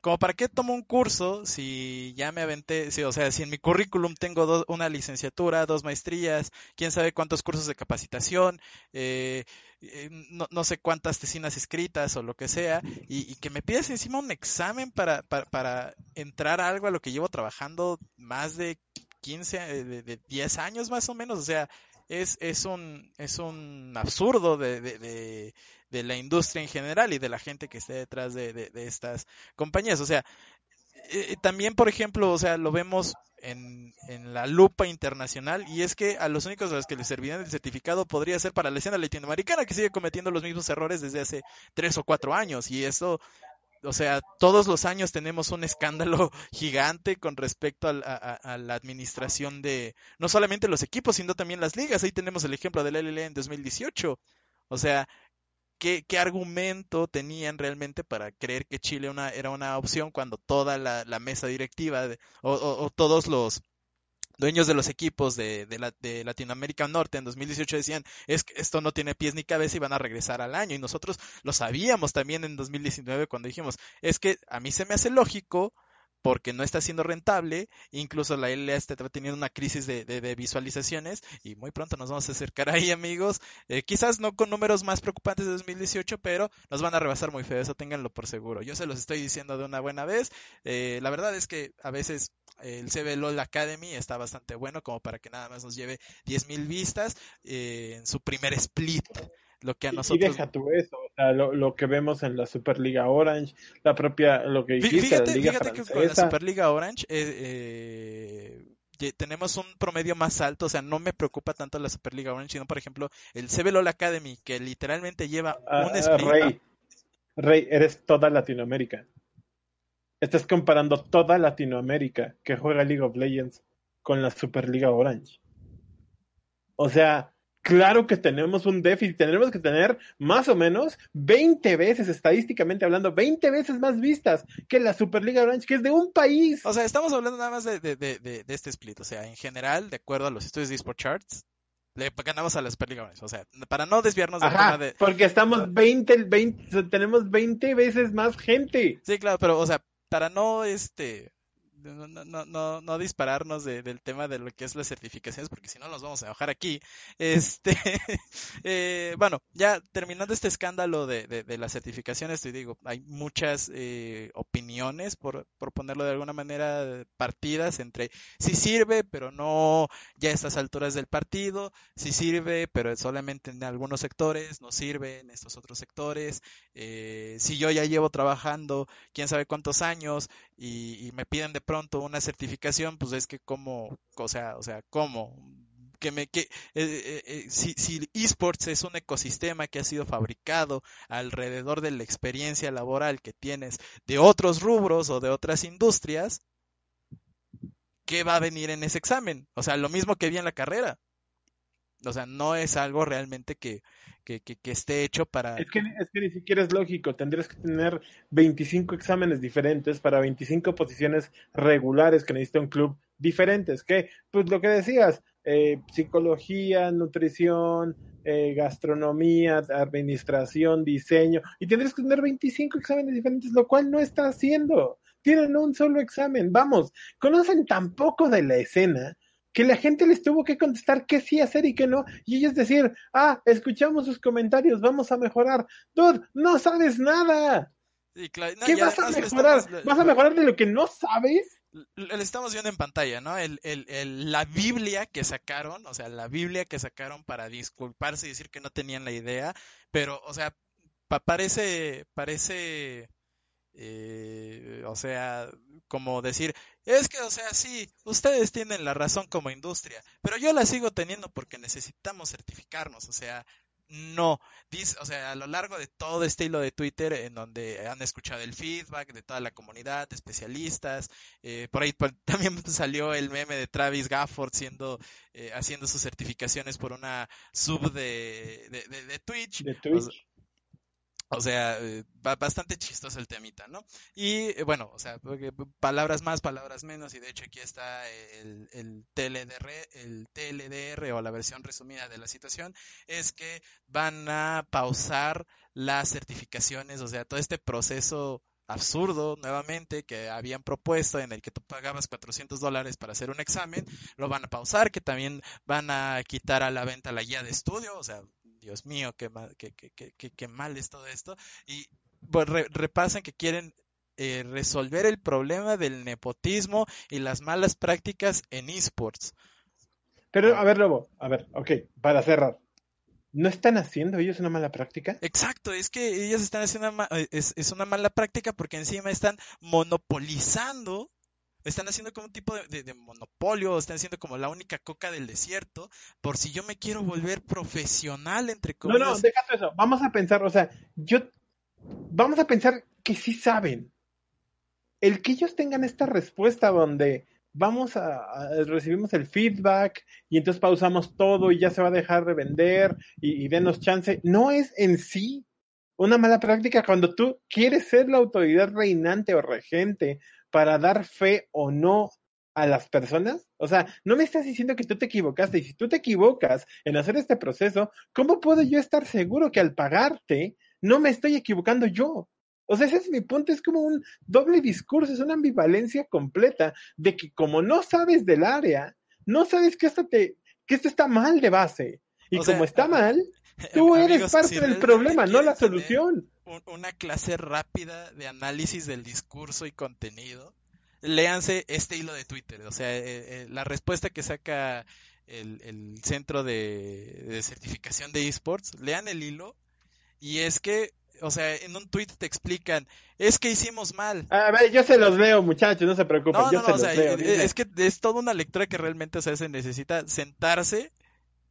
como para qué tomo un curso si ya me aventé, si, o sea, si en mi currículum tengo una licenciatura, dos maestrías, quién sabe cuántos cursos de capacitación, eh, eh, no, sé cuántas tesinas escritas o lo que sea, y, que me pidas encima un examen para, para, entrar a algo a lo que llevo trabajando más de 15, eh, de, de 10 años más o menos, o sea, es, es, un, es un absurdo de, de, de, la industria en general y de la gente que esté detrás de, estas compañías. O sea, eh, también, por ejemplo, o sea, lo vemos en, en, la lupa internacional y es que a los únicos a los que les servirían el certificado podría ser para la escena latinoamericana que sigue cometiendo los mismos errores desde hace tres o cuatro años y eso o sea, todos los años tenemos un escándalo gigante con respecto a, la administración de no solamente los equipos, sino también las ligas. Ahí tenemos el ejemplo del LLE en 2018. O sea, ¿qué, argumento tenían realmente para creer que Chile una, era una opción cuando toda la, mesa directiva o todos los dueños de los equipos de, de, de, Latinoamérica Norte en 2018 decían, es que esto no tiene pies ni cabeza y van a regresar al año. Y nosotros lo sabíamos también en 2019 cuando dijimos, es que a mí se me hace lógico porque no está siendo rentable, incluso la LA está teniendo una crisis de, de, visualizaciones y muy pronto nos vamos a acercar ahí amigos, eh, quizás no con números más preocupantes de 2018, pero nos van a rebasar muy feo, eso ténganlo por seguro, yo se los estoy diciendo de una buena vez, eh, la verdad es que a veces el CBLOL Academy está bastante bueno como para que nada más nos lleve 10.000 vistas eh, en su primer split lo que a nosotros... Y deja tú eso, o sea, lo, que vemos en la Superliga Orange, la propia, lo que dijiste, fíjate, la Liga fíjate que con la Superliga Orange eh, eh, tenemos un promedio más alto, o sea, no me preocupa tanto la Superliga Orange, sino por ejemplo el CBLOL Academy, que literalmente lleva ah, un sprint. Rey, Rey, eres toda Latinoamérica. Estás comparando toda Latinoamérica que juega League of Legends con la Superliga Orange. O sea, Claro que tenemos un déficit, tenemos que tener más o menos 20 veces, estadísticamente hablando, 20 veces más vistas que la Superliga Orange, que es de un país. O sea, estamos hablando nada más de, de, de, este split. O sea, en general, de acuerdo a los estudios de eSport Charts, le ganamos a la Superliga Orange. O sea, para no desviarnos del tema de. Porque estamos 20, 20, tenemos 20 veces más gente. Sí, claro, pero, o sea, para no este no, no, no, no dispararnos del tema de lo que es las certificaciones, porque si no nos vamos a bajar aquí. Este, eh, bueno, ya terminando este escándalo de, de, las certificaciones, te digo, hay muchas eh, opiniones, por, por ponerlo de alguna manera, partidas entre si sirve, pero no ya a estas alturas del partido, si sirve, pero solamente en algunos sectores, no sirve en estos otros sectores, eh, si yo ya llevo trabajando quién sabe cuántos años y, me piden de pronto una certificación, pues es que como, o sea, o sea, ¿cómo? que me que eh, eh, eh, si, si esports es un ecosistema que ha sido fabricado alrededor de la experiencia laboral que tienes de otros rubros o de otras industrias, ¿qué va a venir en ese examen? O sea, lo mismo que vi en la carrera. O sea, no es algo realmente que, que, que, esté hecho para... Es que, es que ni siquiera es lógico, tendrías que tener 25 exámenes diferentes para 25 posiciones regulares que necesita un club diferentes, que, pues lo que decías, eh, psicología, nutrición, eh, gastronomía, administración, diseño, y tendrías que tener 25 exámenes diferentes, lo cual no está haciendo. Tienen un solo examen. Vamos, conocen tan poco de la escena que la gente les tuvo que contestar qué sí hacer y qué no, y ellos decir, ah, escuchamos sus comentarios, vamos a mejorar. Dude, no sabes nada. ¿Qué vas a mejorar? ¿Vas a mejorar de lo que no sabes? Le estamos viendo en pantalla, ¿no? El, el, el, la Biblia que sacaron, o sea, la Biblia que sacaron para disculparse y decir que no tenían la idea, pero, o sea, parece, parece eh, o sea, como decir, es que, o sea, sí, ustedes tienen la razón como industria, pero yo la sigo teniendo porque necesitamos certificarnos, o sea, no, dice, o sea, a lo largo de todo este hilo de Twitter, en donde han escuchado el feedback de toda la comunidad, especialistas, eh, por ahí también salió el meme de Travis Gafford siendo, eh, haciendo sus certificaciones por una sub de, de. De Twitch. O sea, eh, bastante chistoso el temita, ¿no? Y eh, bueno, o sea, palabras más, palabras menos, y de hecho aquí está el, el, TLDR, el TLDR o la versión resumida de la situación, es que van a pausar las certificaciones, o sea, todo este proceso absurdo nuevamente que habían propuesto en el que tú pagabas 400 dólares para hacer un examen, lo van a pausar, que también van a quitar a la venta la guía de estudio, o sea, Dios mío, qué mal, qué, qué, qué, qué mal es todo esto, y pues, repasan que quieren eh, resolver el problema del nepotismo y las malas prácticas en esports. Pero, a ver, Lobo, a ver, ok, para cerrar. ¿No están haciendo ellos una mala práctica? Exacto, es que ellos están haciendo una, es, es una mala práctica porque encima están monopolizando están haciendo como un tipo de, monopolio, están haciendo como la única coca del desierto, por si yo me quiero volver profesional, entre comillas. No, no, déjate eso. Vamos a pensar, o sea, yo. Vamos a pensar que sí saben. El que ellos tengan esta respuesta donde vamos a, recibimos el feedback y entonces pausamos todo y ya se va a dejar de vender y, y denos chance. No es en sí una mala práctica cuando tú quieres ser la autoridad reinante o regente para dar fe o no a las personas? O sea, no me estás diciendo que tú te equivocaste y si tú te equivocas en hacer este proceso, ¿cómo puedo yo estar seguro que al pagarte no me estoy equivocando yo? O sea, ese es mi punto, es como un doble discurso, es una ambivalencia completa de que como no sabes del área, no sabes que esto, te, que esto está mal de base. Y como está mal, tú eres parte del problema, no la solución. Una clase rápida de análisis del discurso y contenido. Léanse este hilo de Twitter, o sea, eh, eh, la respuesta que saca el, el centro de, de certificación de esports, lean el hilo y es que o sea, en un tweet te explican, es que hicimos mal. A ver, yo se los leo, muchachos, no se preocupen, yo se los leo. Es que es toda una lectura que realmente, o sea, se necesita sentarse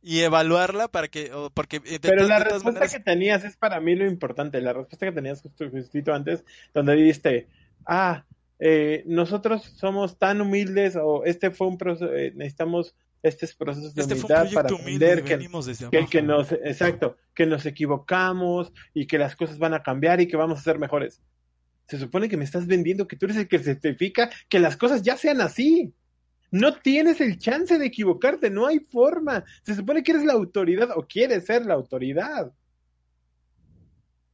y evaluarla para que, porque... Pero la respuesta que tenías es para mí lo importante, la respuesta que tenías justo antes, donde dijiste, ah, eh, nosotros somos tan humildes o este fue un proceso, eh, necesitamos estos procesos de este humildad para aprender que, que, nos, exacto, que nos equivocamos y que las cosas van a cambiar y que vamos a ser mejores. Se supone que me estás vendiendo que tú eres el que certifica que las cosas ya sean así. No tienes el chance de equivocarte, no hay forma. Se supone que eres la autoridad o quieres ser la autoridad.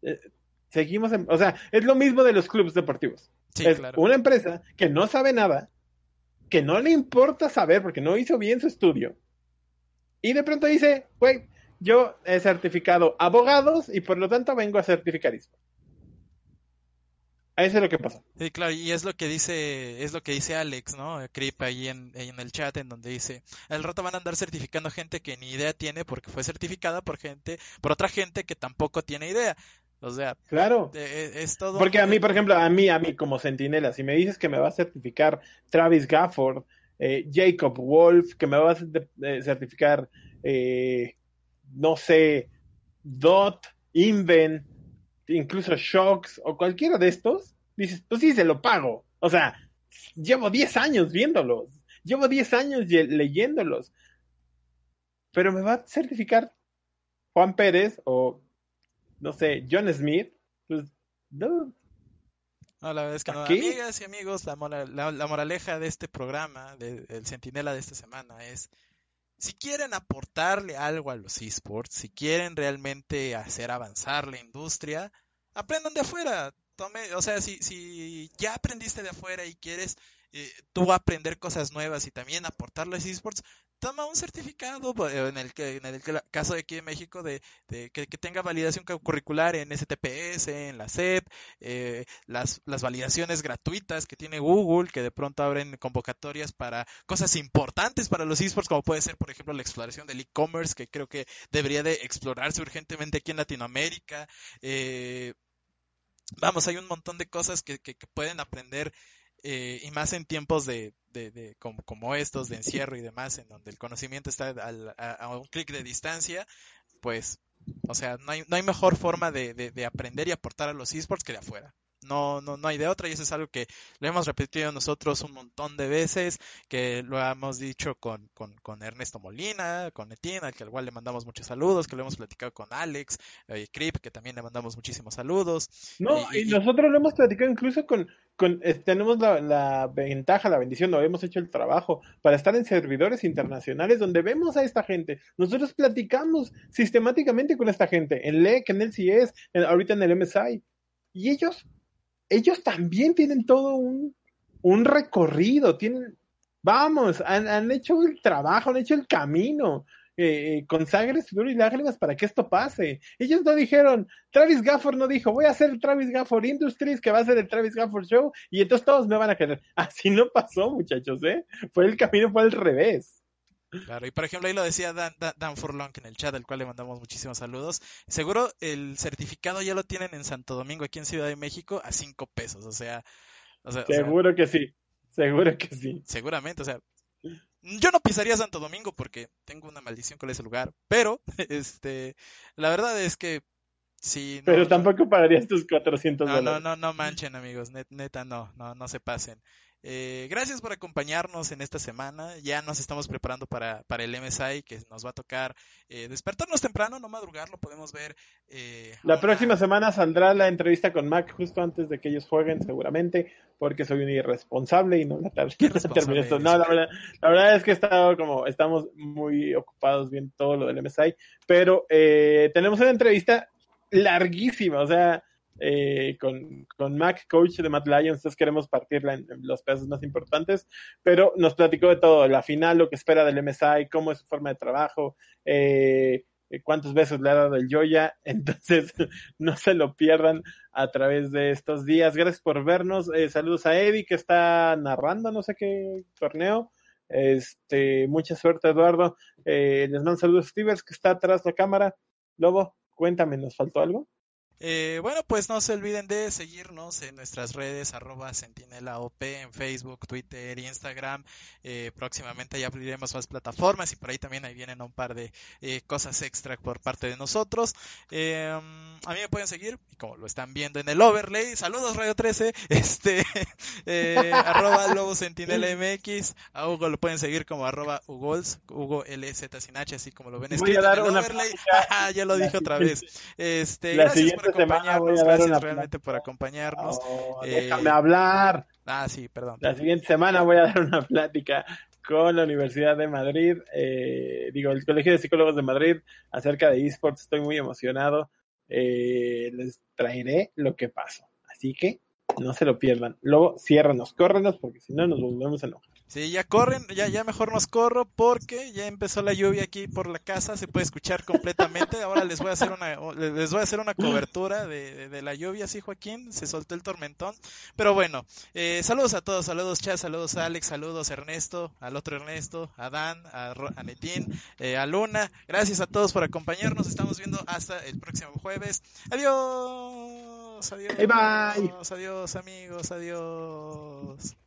Eh, seguimos en, o sea, es lo mismo de los clubes deportivos. es una empresa que no sabe nada, que no le importa saber porque no hizo bien su estudio. Y de pronto dice, güey, yo he certificado abogados y por lo tanto vengo a certificar. Eso es lo que pasa. Sí, claro, y es lo que dice, es lo que dice Alex, ¿no? Crip ahí en, en el chat en donde dice, al rato van a andar certificando gente que ni idea tiene porque fue certificada por gente, por otra gente que tampoco tiene idea. O sea, claro. E, es, todo. Porque a mí, por ejemplo, a mí, a mí como centinela, si me dices que me va a certificar Travis Gafford, eh, Jacob Wolf, que me va a certificar, eh, no sé, Dot, Inven, incluso Shocks o cualquiera de estos, dices, pues sí, se lo pago. O sea, llevo 10 años viéndolos, llevo 10 años leyéndolos. Pero me va a certificar Juan Pérez o no sé, John Smith, pues, no. la verdad es que no. Amigas y amigos, la, moraleja de este programa, del de, Centinela de esta semana, es si quieren aportarle algo a los esports, si quieren realmente hacer avanzar la industria, aprendan de afuera. Tome, o sea, si, si ya aprendiste de afuera y quieres eh, tú aprender cosas nuevas y también aportarle a los esports, toma un certificado eh, en el, que, en el caso de aquí en México de, que, tenga validación curricular en STPS, en la SEP, eh, las, las validaciones gratuitas que tiene Google, que de pronto abren convocatorias para cosas importantes para los esports, como puede ser, por ejemplo, la exploración del e-commerce, que creo que debería de explorarse urgentemente aquí en Latinoamérica. Eh, vamos, hay un montón de cosas que, que pueden aprender eh, y más en tiempos de, de, como, estos, de encierro y demás, en donde el conocimiento está a, un clic de distancia, pues, o sea, no hay, no hay mejor forma de, de, aprender y aportar a los esports que de afuera. No, no, no hay de otra y eso es algo que lo hemos repetido nosotros un montón de veces, que lo hemos dicho con, con, con Ernesto Molina, con Etienne, al que al cual le mandamos muchos saludos, que lo hemos platicado con Alex, eh, Crip, que también le mandamos muchísimos saludos. No, y, nosotros lo hemos platicado incluso con, con eh, tenemos la, la, ventaja, la bendición, no hemos hecho el trabajo para estar en servidores internacionales donde vemos a esta gente. Nosotros platicamos sistemáticamente con esta gente, en LEC, en el CS, ahorita en el MSI. Y ellos ellos también tienen todo un, un recorrido, tienen, vamos, han, han, hecho el trabajo, han hecho el camino. Eh, eh con sangre, sudor y lágrimas para que esto pase. Ellos no dijeron, Travis Gafford no dijo, voy a hacer Travis Gafford Industries, que va a ser el Travis Gafford Show, y entonces todos me van a querer. Así no pasó, muchachos, ¿eh? Fue el camino, fue al revés. Claro, y por ejemplo ahí lo decía Dan, Dan, Furlong en el chat, al cual le mandamos muchísimos saludos. Seguro el certificado ya lo tienen en Santo Domingo, aquí en Ciudad de México, a cinco pesos, o sea... O sea seguro que sí, seguro que sí. Seguramente, o sea, yo no pisaría Santo Domingo porque tengo una maldición con ese lugar, pero este, la verdad es que sí. pero tampoco pagarías tus 400 dólares. No, no, no, manchen amigos, neta no, no, no se pasen. Eh, gracias por acompañarnos en esta semana. Ya nos estamos preparando para, para el MSI que nos va a tocar eh, despertarnos temprano, no madrugar, lo podemos ver. Eh, la próxima semana saldrá la entrevista con Mac justo antes de que ellos jueguen, seguramente, porque soy un irresponsable y no la terminé esto. No, la verdad, la verdad es que he estado como, estamos muy ocupados viendo todo lo del MSI, pero tenemos una entrevista larguísima, o sea, eh, con, con, Mac, coach de Matt Lions, entonces queremos partirla en, los pedazos más importantes, pero nos platicó de todo, la final, lo que espera del MSI, cómo es su forma de trabajo, eh, cuántos veces le ha dado el Joya, entonces no se lo pierdan a través de estos días. Gracias por vernos, eh, saludos a Eddie que está narrando no sé qué torneo. Este, mucha suerte, Eduardo. les mando saludos a Stevens, que está atrás de la cámara. Lobo, cuéntame, ¿nos faltó algo? Eh, bueno, pues no se olviden de seguirnos en nuestras redes arroba sentinelaop en Facebook, Twitter, Instagram. Eh, próximamente ya abriremos más plataformas y por ahí también ahí vienen un par de eh, cosas extra por parte de nosotros. a mí me pueden seguir, como lo están viendo en el overlay. Saludos Radio 13, este arroba lobo sentinela mx. A Hugo lo pueden seguir como arroba Hugols, Hugo LZ sin H, así como lo ven escrito en el overlay. ya lo dije otra vez. Este, gracias por acompañarnos, gracias realmente por acompañarnos. Eh, déjame hablar. Ah, sí, perdón. La siguiente semana voy a dar una plática con la Universidad de Madrid, eh, digo, el Colegio de Psicólogos de Madrid acerca de esports. Estoy muy emocionado. Eh, les traeré lo que pasó. Así que no se lo pierdan. Luego ciérranos, córrenos, porque si no nos volvemos a enojar. Sí, ya corren, ya, ya mejor nos corro porque ya empezó la lluvia aquí por la casa, se puede escuchar completamente. Ahora les voy a hacer una, les voy a hacer una cobertura de, de, la lluvia, sí, Joaquín, se soltó el tormentón. Pero bueno, eh, saludos a todos, saludos Chas, saludos a Alex, saludos Ernesto, al otro Ernesto, a Dan, a, a Netín, eh, a Luna. Gracias a todos por acompañarnos, estamos viendo hasta el próximo jueves. Adiós, adiós. Bye. Adiós amigos, adiós.